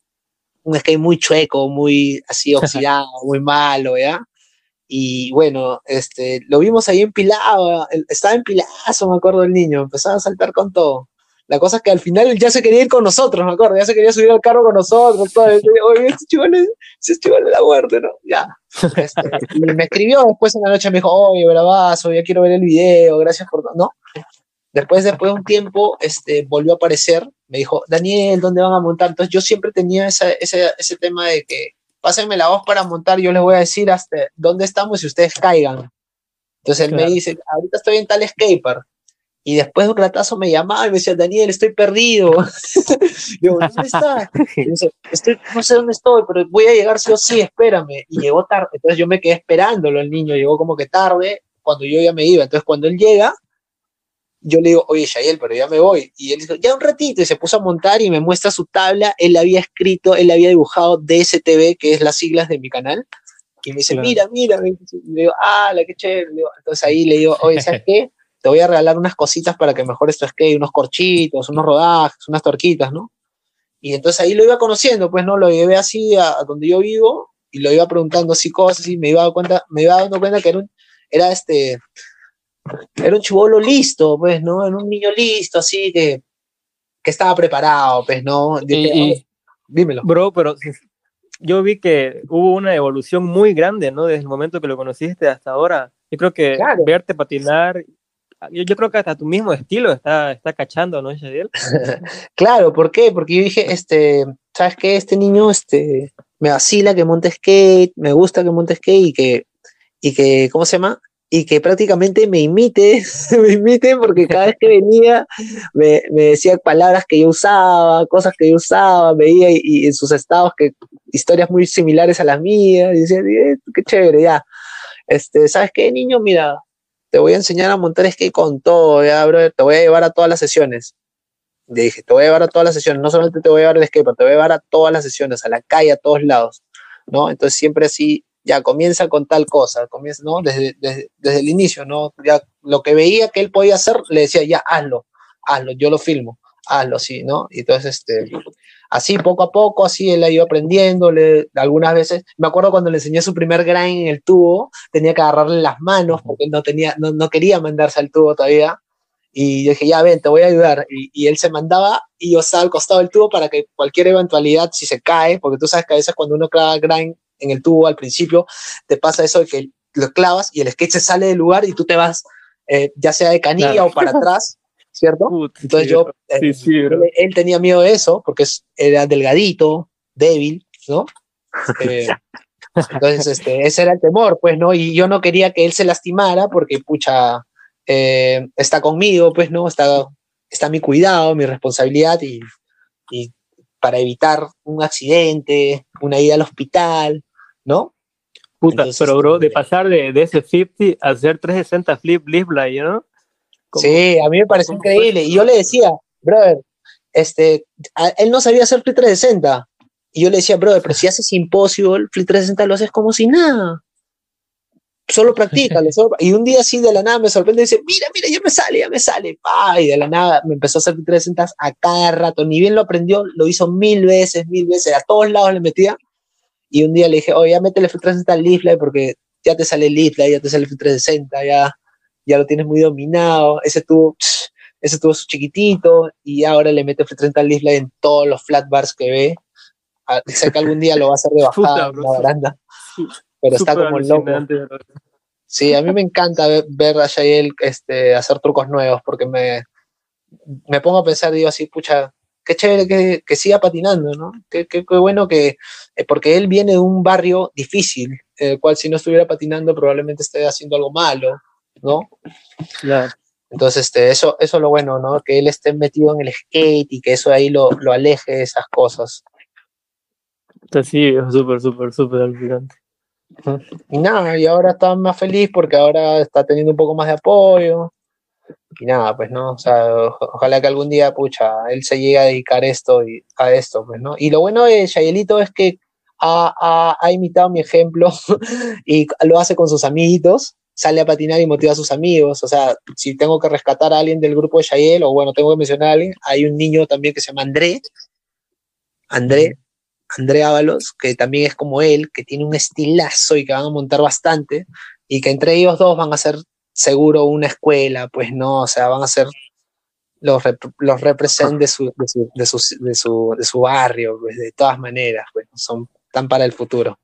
un skate muy chueco, muy así oxidado, muy malo, ¿ya? Y bueno, este, lo vimos ahí empilado, estaba empilazo, me acuerdo el niño, empezaba a saltar con todo. La cosa es que al final ya se quería ir con nosotros, me acuerdo, ya se quería subir al carro con nosotros, todo. Oye, este chival es, ese chival es la muerte, ¿no? Ya. Este, y me escribió después en la noche, me dijo, oye, bravazo, ya quiero ver el video, gracias por... ¿no? Después, después de un tiempo, este, volvió a aparecer, me dijo, Daniel, ¿dónde van a montar? Entonces yo siempre tenía esa, ese, ese tema de que pásenme la voz para montar, yo les voy a decir hasta dónde estamos y ustedes caigan. Entonces él Claro. me dice, ahorita estoy en tal skater. Y después de un ratazo me llamaba y me decía, Daniel, estoy perdido. Digo, ¿dónde estás? Dice, estoy, no sé dónde estoy, pero voy a llegar sí o sí, espérame. Y llegó tarde. Entonces yo me quedé esperándolo, el niño llegó como que tarde, cuando yo ya me iba. Entonces cuando él llega, yo le digo, oye, Shael, pero ya me voy. Y él dijo, ya un ratito, y se puso a montar y me muestra su tabla. Él había escrito, él había dibujado DSTV, que es las siglas de mi canal. Y me dice, Claro. mira, mira. y le digo, ah, la que chévere. Entonces ahí le digo, oye, ¿sabes qué? Te voy a regalar unas cositas para que mejores tu skate, unos corchitos, unos rodajes, unas torquitas, ¿no? Y entonces ahí lo iba conociendo, pues, ¿no? Lo llevé así a, a donde yo vivo y lo iba preguntando así cosas y me iba, dando cuenta, me iba dando cuenta que era un, era este, era un chivolo listo, pues, ¿no? Era un niño listo, así que, que estaba preparado, pues, ¿no? Y- y- dímelo. Bro, pero yo vi que hubo una evolución muy grande, ¿no? Desde el momento que lo conociste hasta ahora. Yo creo que Claro. verte patinar, yo, yo creo que hasta tu mismo estilo está, está cachando, ¿no, Shadiel? Claro, ¿por qué? Porque yo dije, este, ¿sabes qué? Este niño, este, me vacila que monte skate, me gusta que monte skate y que, y que, ¿cómo se llama? Y que prácticamente me imite, me imite porque cada vez que venía me, me decía palabras que yo usaba, cosas que yo usaba, veía y, y en sus estados que historias muy similares a las mías, y decía, "Eh, qué chévere, ya. Este, ¿sabes qué, niño? Mira, te voy a enseñar a montar skate con todo, ya, brother, te voy a llevar a todas las sesiones. Le dije, te voy a llevar a todas las sesiones, no solamente te voy a llevar al skatepark, te voy a llevar a todas las sesiones, a la calle, a todos lados, ¿no? Entonces siempre así, ya comienza con tal cosa, comienza, ¿no? Desde, desde, desde el inicio, ¿no? Ya lo que veía que él podía hacer, le decía, ya, hazlo, hazlo, yo lo filmo, hazlo así, ¿no? Y entonces, este, así poco a poco, así él ha ido aprendiendo, le, algunas veces, me acuerdo cuando le enseñé su primer grind en el tubo, tenía que agarrarle las manos porque no tenía, no, no quería mandarse al tubo todavía, y yo dije, ya ven, te voy a ayudar. Y, y él se mandaba y yo estaba al costado del tubo para que cualquier eventualidad, si se cae, porque tú sabes que a veces cuando uno clava grind en el tubo al principio, te pasa eso de que lo clavas y el skate se sale del lugar y tú te vas, eh, ya sea de canilla Claro. o para atrás, ¿cierto? Puta, Entonces yo, eh, Sí, sí, él, él tenía miedo de eso porque es- era delgadito, débil, ¿no? Eh, entonces, este, ese era el temor, pues, ¿no? Y yo no quería que él se lastimara porque, pucha, eh, está conmigo, pues, ¿no? Está, está mi cuidado, mi responsabilidad y, y para evitar un accidente, una ida al hospital, ¿no? Puta, Entonces, pero bro, de pasar de, de ese 50 a hacer 360 flip, flip, like, ¿no? Como- Sí, a mí me pareció fue increíble. Y yo le decía, brother, este, a- él no sabía hacer Flip 360. Y yo le decía, brother, pero si haces Impossible, Flip 360 lo haces como si nada. Solo practícalo. solo- Y un día así de la nada me sorprende y dice, mira, mira, ya me sale, ya me sale. Pa, y de la nada me empezó a hacer Flip 360 a cada rato. Ni bien lo aprendió, lo hizo mil veces, mil veces. A todos lados le metía. Y un día le dije, oye, ya métele Flip 360 al Leaflet porque ya te sale el Leaflet, ya te sale el Flip 360, ya, ya lo tienes muy dominado. Ese tuvo, ese tuvo su chiquitito y ahora le mete Flip 360 al Leaflet en todos los flat bars que ve. Ah, Sé que algún día lo va a hacer de bajada en la baranda, pero está como loco. Sí, a mí me encanta ver, ver a Yael este, hacer trucos nuevos porque me, me pongo a pensar, digo así, pucha, qué chévere que, que siga patinando, ¿no? Qué, qué- qué bueno que, eh, porque él viene de un barrio difícil, el cual si no estuviera patinando probablemente esté haciendo algo malo, ¿no? Claro. Entonces, este, eso, eso es lo bueno, ¿no? Que él esté metido en el skate y que eso ahí lo, lo aleje de esas cosas. Está sí, súper, súper, súper alucinante. Y nada, y ahora está más feliz porque ahora está teniendo un poco más de apoyo. Y nada, pues no, o sea, ojalá que algún día, pucha, él se llegue a dedicar esto y a esto, pues, ¿no? Y lo bueno de Shayelito es que ha imitado mi ejemplo y lo hace con sus amiguitos, sale a patinar y motiva a sus amigos. O sea, si tengo que rescatar a alguien del grupo de Shayel, o bueno, tengo que mencionar a alguien, hay un niño también que se llama André, André, André Ábalos, que también es como él, que tiene un estilazo y que van a montar bastante, y que entre ellos dos van a ser seguro una escuela, pues no, o sea, van a ser los, rep- los represent de su, de, su, de, su, de, su, de su barrio, pues de todas maneras, pues son tan para el futuro.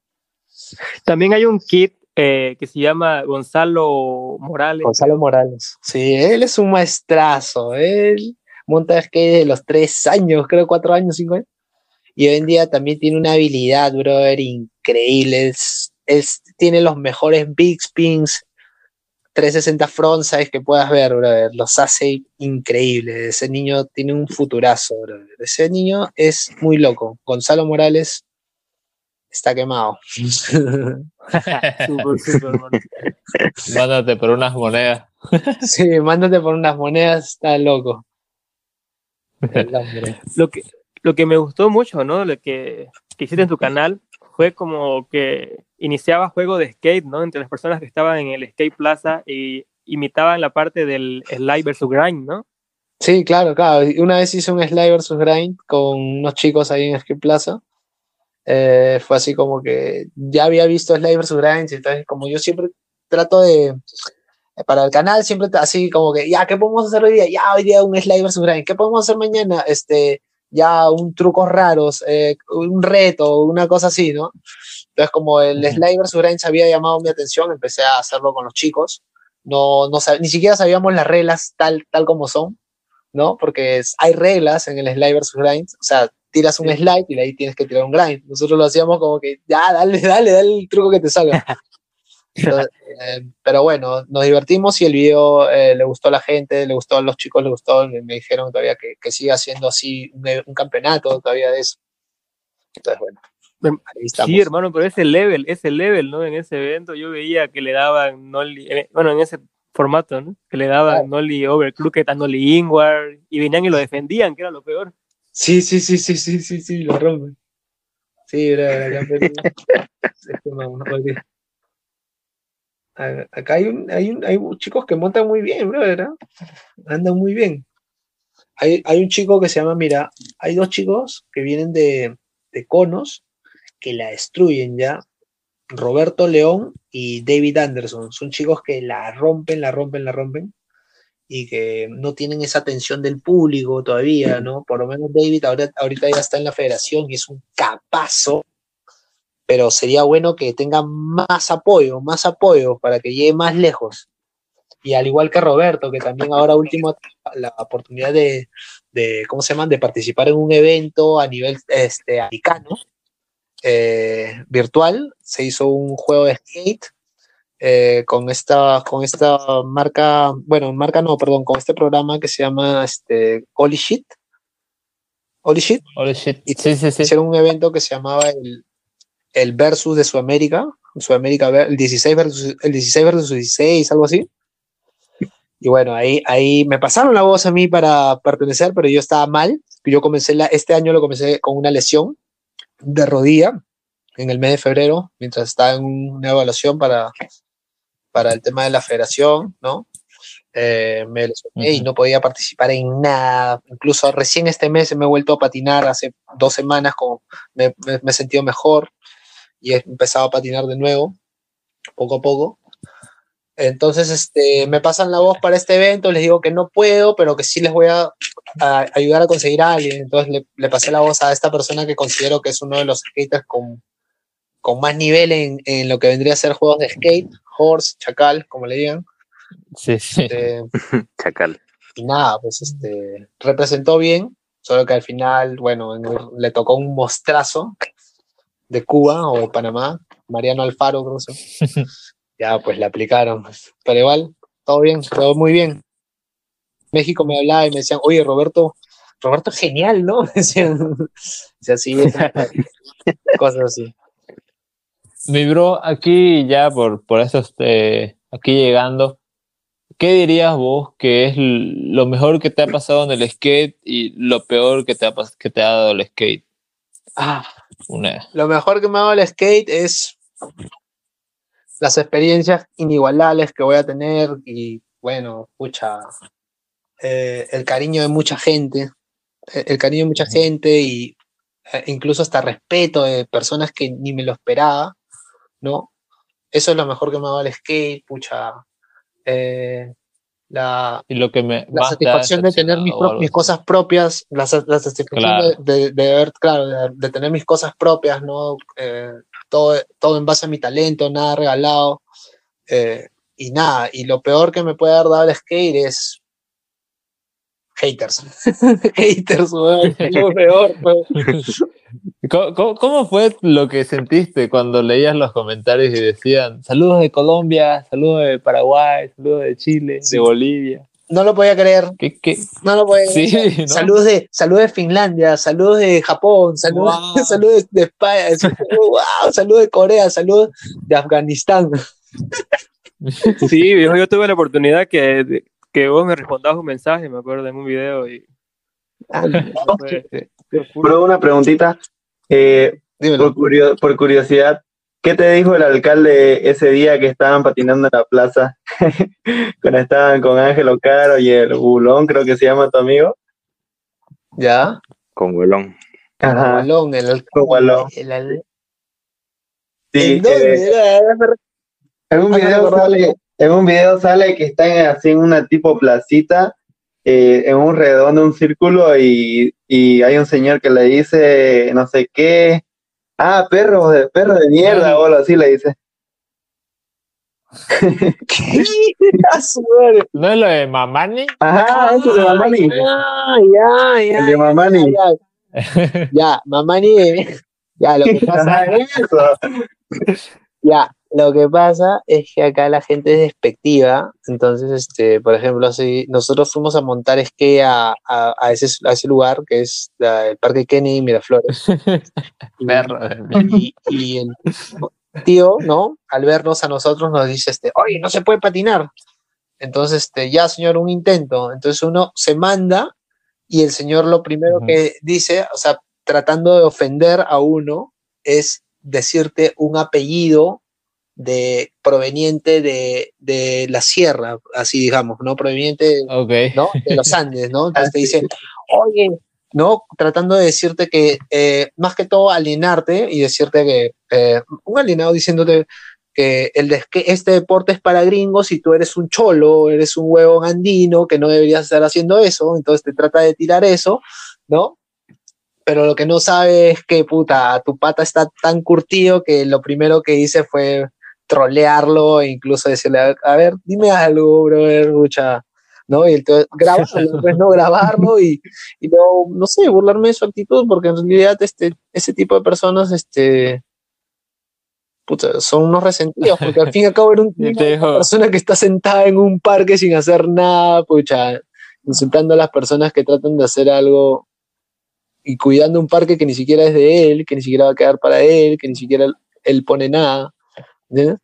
También hay un kit eh, que se llama Gonzalo Morales. Gonzalo Morales. Sí, él es un maestrazo, él monta skate de los tres años, creo cuatro años, cinco años. Y hoy en día también tiene una habilidad, brother, increíble. Es, es- tiene los mejores big spins, 360 frontsides que puedas ver, brother. Los hace increíbles. Ese niño tiene un futurazo, brother. Ese niño es muy loco. Gonzalo Morales está quemado. Súper, súper, bro. Mándate por unas monedas. sí, mándate por unas monedas, está loco. Lo que lo que me gustó mucho, ¿no? Lo que, que hiciste en tu canal fue como que iniciaba juego de skate, ¿no? Entre las personas que estaban en el skate plaza y imitaban la parte del slide versus grind, ¿no? Sí, claro, claro. Una vez hice un Slide versus Grind con unos chicos ahí en Skate Plaza. Eh, fue así como que ya había visto Slide versus Grind, entonces como yo siempre trato de, para el canal siempre así como que, ya, ¿qué podemos hacer hoy día? Ya, hoy día un Slide versus Grind. ¿Qué podemos hacer mañana? Este, ya, un trucos raros, eh, un reto, una cosa así, ¿no? Entonces, como el. Slide versus Grind se había llamado mi atención, empecé a hacerlo con los chicos. No, no ni siquiera sabíamos las reglas tal, tal como son, ¿no? Porque es- hay reglas en el Slide versus Grind. O sea, tiras un slide y de ahí tienes que tirar un grind. Nosotros lo hacíamos como que, ya, dale, dale, dale el truco que te salga. Entonces, eh, pero bueno, nos divertimos y el video eh, le gustó a la gente, le gustó a los chicos, le gustó, me, me dijeron todavía que, que siga haciendo así un, un campeonato todavía de eso. Entonces, bueno, Em, ahí estamos. Sí, hermano, pero ese level, ese level, ¿no? En ese evento yo veía que le daban Nolly, eh, bueno, en ese formato, ¿no? Que le daban Claro. Nolly Overclocked a Nolly Ingward y venían y lo defendían, que era lo peor. Sí, sí, sí, sí, sí, sí, sí, lo rompen. Sí, era acá en Perú. Este, vamos, oye. A- Acá hay, un, hay, un, hay chicos que montan muy bien, brother. ¿ah? Andan muy bien. Hay, hay un chico que se llama, mira, hay dos chicos que vienen de, de Conos que la destruyen ya. Roberto León y David Anderson. Son chicos que la rompen, la rompen, la rompen y que no tienen esa atención del público todavía, ¿no? Por lo menos David ahora, ahorita ya está en la federación y es un capazo, pero sería bueno que tenga más apoyo, más apoyo para que llegue más lejos. Y al igual que Roberto, que también ahora último la oportunidad de, de ¿cómo se llama?, de participar en un evento a nivel este, americano, eh, virtual, se hizo un juego de skate eh, con esta con esta marca, bueno, marca no, perdón, con este programa que se llama este Holy Shit. Holy Shit. Holy shit. Y- Sí, sí, sí. Hicieron un evento que se llamaba el, el Versus de Sudamérica, Sudamérica, el 16 versus el 16 versus 16, algo así. Y bueno, ahí, ahí me pasaron la voz a mí para pertenecer, pero yo estaba mal. Yo comencé la, este año lo comencé con una lesión de rodilla en el mes de febrero, mientras estaba en una evaluación para, para el tema de la federación, ¿no? Eh, me lesioné y Ujú. no podía participar en nada. Incluso recién este mes me he vuelto a patinar, hace dos semanas como me, me- me he sentido mejor y he empezado a patinar de nuevo, poco a poco. Entonces, este, me pasan la voz para este evento, les digo que no puedo, pero que sí les voy a, a ayudar a conseguir a alguien. Entonces le, le pasé la voz a esta persona que considero que es uno de los skaters con, con más nivel en, en lo que vendría a ser juegos de skate, horse, chacal, como le digan. Sí, sí. Este, Chacal. y nada, pues este, representó bien, solo que al final, bueno, el- le tocó un mostrazo de Cuba o de Panamá, Mariano Alfaro, creo que. Ya, pues le aplicaron. pues. Pero igual, todo bien, todo muy bien. México me hablaba y me decían, oye, Roberto, Roberto es genial, ¿no? Me decían, así, cosas así. Mi bro, aquí ya por, por eso, este, aquí llegando, ¿qué dirías vos que es lo mejor que te ha pasado en el skate y lo peor que te ha, que te ha dado el skate? Ah, Una, lo mejor que me ha dado el skate es las experiencias inigualables que voy a tener y bueno, pucha, eh, el cariño de mucha gente, eh, el cariño de mucha gente y eh, incluso hasta respeto de personas que ni me lo esperaba, ¿no? Eso es lo mejor que me ha dado el skate, pucha. eh, la, y lo que me la satisfacción de tener mis, pro- cosas propias, la, la satisfacción Claro. de, de, de ver, claro, de, de tener mis cosas propias, ¿no? Eh, todo, todo en base a mi talento, nada regalado. eh, y nada, y lo peor que me puede haber dado el skate es haters. haters, weón, lo peor, weón. ¿Cómo, fue lo que sentiste cuando leías los comentarios y decían saludos de Colombia, saludos de Paraguay, saludos de Chile, Sí. de Bolivia? No lo podía creer, ¿Qué, qué? no lo podía Sí, creer. ¿no? Saludos de, saludos de Finlandia, saludos de Japón, saludos, Wow. saludos de España, wow, saludos de Corea, saludos de Afganistán. Sí, viejo, yo tuve la oportunidad que, que vos me respondabas un mensaje, me acuerdo, en un video y Ah, fue- Pero una preguntita, eh, por, curio- por curiosidad, ¿qué te dijo el alcalde ese día que estaban patinando en la plaza? Cuando estaban con Ángelo Caro y el Bulón, creo que se llama tu amigo. ¿Ya? Con. Ajá. El alcalde. Con balón. el al- Sí, ¿En dónde eh, era? en un Ah, video sale, en un video sale que están así en una tipo placita, eh, en un redondo, un círculo, y, y hay un señor que le dice no sé qué, ah, perro de, perro de mierda, o algo así le dice. ¿Qué? ¿No es lo de Mamani? Ajá, ese de Mamani. Ah, ya, ya. El de Mamani. Ya, ya. Ya, Mamani. Ya, lo que pasa Ajá, eso. Ya, lo que pasa es que acá la gente es despectiva, entonces, este, por ejemplo, si nosotros fuimos a montar esquí a, a, a ese, a ese lugar que es la- el Parque Kennedy Miraflores. Y- Perro. y, y el tío, ¿no? Al vernos a nosotros nos dice, este, oye, no se puede patinar. Entonces, este, ya, señor, un intento. Entonces uno se manda y el señor lo primero que dice, o sea, tratando de ofender a uno, es decirte un apellido de proveniente de, de la sierra, así digamos, ¿no? Proveniente. De los Andes, ¿no? Entonces te dicen, oye, ¿no? Tratando de decirte que, eh, más que todo, alienarte y decirte que, eh, un alienado diciéndote que, el de- que este deporte es para gringos y tú eres un cholo, eres un huevo andino, que no deberías estar haciendo eso, entonces te trata de tirar eso, ¿no? Pero lo que no sabe es que, puta, tu pata está tan curtido que lo primero que hice fue trolearlo e incluso decirle, a ver, a ver, dime algo, brother, escucha, ¿no? Y entonces grabarlo, pues no grabarlo y, y no, no sé, burlarme de su actitud, porque en realidad este, ese tipo de personas, este, puta, son unos resentidos, porque al fin y al cabo era un- una persona que está sentada en un parque sin hacer nada, pucha, insultando a las personas que tratan de hacer algo y cuidando un parque que ni siquiera es de él, que ni siquiera va a quedar para él, que ni siquiera él pone nada.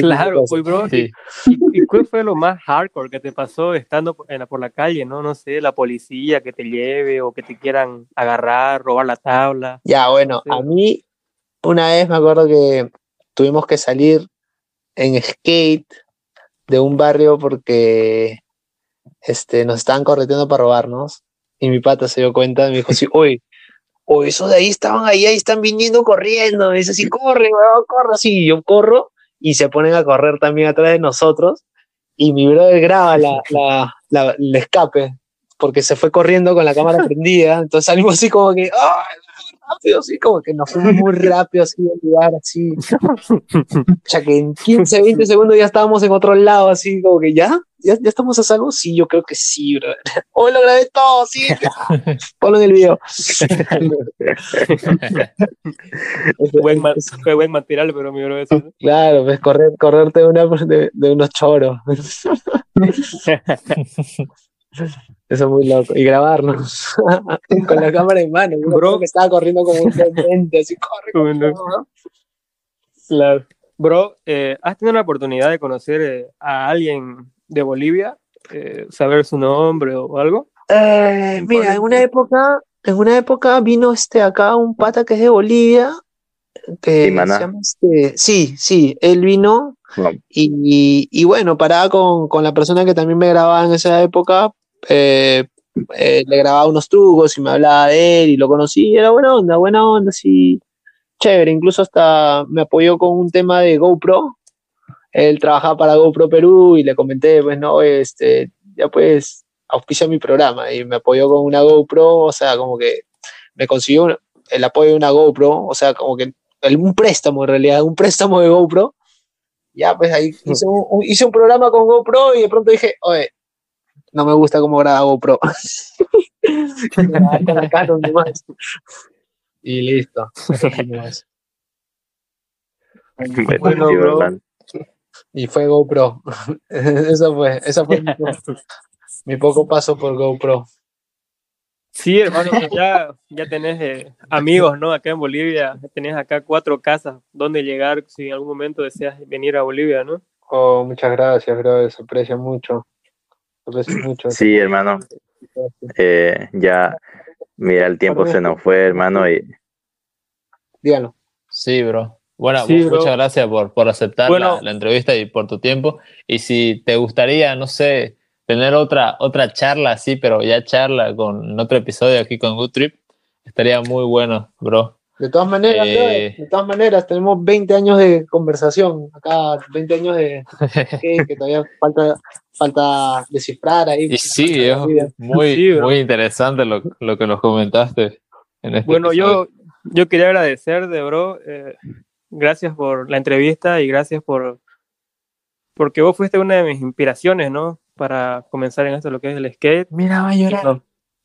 Claro, pues, bro. Sí. ¿Y, y cuál fue lo más hardcore que te pasó estando por- en la, por la calle, no? No sé, la policía que te lleve o que te quieran agarrar, robar la tabla. Ya, bueno, Sí. a mí una vez me acuerdo que tuvimos que salir en skate de un barrio porque este, nos estaban correteando para robarnos. Y mi pata se dio cuenta y me dijo así, oye, oye, esos de ahí estaban ahí, ahí están viniendo corriendo. Me dice así, corre, weón, corre así. Y yo corro y se ponen a correr también atrás de nosotros. Y mi brother graba la, la, la- el escape porque se fue corriendo con la cámara prendida. Entonces salimos así como que, ¡ay! Rápido, así como que nos fuimos muy rápido así del lugar, así. O sea que en 15, 20 segundos ya estábamos en otro lado, así como que ya, ya, ya estamos a salvo. Sí, yo creo que sí, bro. Hoy lo grabé todo, sí. Ponlo en el video. Buen, ma- fue buen material, pero mi bro, eso, ¿no? Claro, pues correr, correrte de, una, de, de unos choros. Eso es muy loco. Y grabarnos con la cámara en mano. Bro. que estaba corriendo como un demente, así, corre, corre, Bueno. corre. Claro. Bro, eh, ¿has tenido la oportunidad de conocer eh, a alguien de Bolivia? Eh, ¿Saber su nombre o algo? Eh, mira, en una época, en una época vino este acá un pata que es de Bolivia, que se llama este, sí, sí, él vino No. y, y bueno, paraba con, con la persona que también me grababa en esa época, eh, eh, le grababa unos trucos y me hablaba de él y lo conocí, y era buena onda, buena onda, sí, chévere, incluso hasta me apoyó con un tema de GoPro, él trabajaba para GoPro Perú y le comenté, pues no, este, ya pues auspicia mi programa y me apoyó con una GoPro, o sea, como que me consiguió un- el apoyo de una GoPro, o sea, como que el- un préstamo en realidad, un préstamo de GoPro. Ya, pues ahí hice un, un- hice un programa con GoPro y de pronto dije, oye, no me gusta cómo graba GoPro. Y listo. Bueno. Y fue GoPro. Eso fue, esa fue mi, mi poco paso por GoPro. Sí, hermano, ya, ya tenés eh, amigos, ¿no? Acá en Bolivia, tenés acá cuatro casas donde llegar si en algún momento deseas venir a Bolivia, ¿no? Oh, muchas gracias, bro. Se aprecia mucho. Mucho. Sí, hermano. Eh, ya, mira, el tiempo se nos fue, hermano, y Díganlo. Sí, bro. Bueno, Sí, mu- bro. muchas gracias por, por aceptar Bueno. la, la entrevista y por tu tiempo. Y si te gustaría, no sé, tener otra, otra charla así, pero ya charla con en otro episodio aquí con Good Trip, estaría muy bueno, bro. De todas maneras, Eh. de todas maneras, tenemos 20 años de conversación acá, 20 años de que, que todavía falta, falta descifrar ahí. Y sí, viejo, muy, Sí, muy interesante lo, lo que nos comentaste. En este Bueno, episodio. yo, yo quería agradecer de bro. eh, gracias por la entrevista y gracias por porque vos fuiste una de mis inspiraciones, ¿no? Para comenzar en esto lo que es el skate. Mira, va a llorar. No,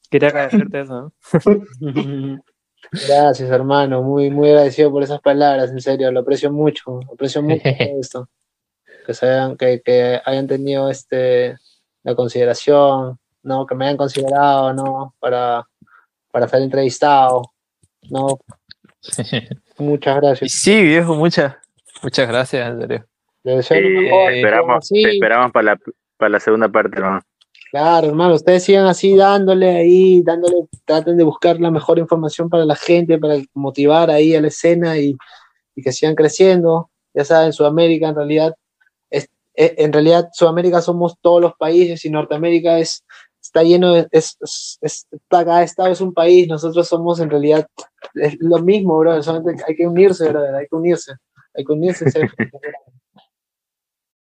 quería agradecerte eso, ¿no? Gracias, hermano, muy, muy agradecido por esas palabras, en serio, lo aprecio mucho, aprecio mucho esto. Que, se hayan, que, que hayan tenido este, la consideración, ¿no? Que me hayan considerado, ¿no? Para, para ser entrevistado, ¿no? Muchas gracias. sí, viejo, muchas, muchas gracias, en serio. Les deseo lo Sí, mejor, te esperamos, te esperamos para la, para la segunda parte, hermano. Claro, hermano, ustedes sigan así dándole ahí, dándole, traten de buscar la mejor información para la gente, para motivar ahí a la escena y, que sigan creciendo. Ya saben, Sudamérica en realidad, es- en realidad Sudamérica somos todos los países y Norteamérica es, está lleno de, es, es- cada estado es un país, nosotros somos en realidad lo mismo, bro, solamente hay que unirse, brother, hay que unirse, hay que unirse.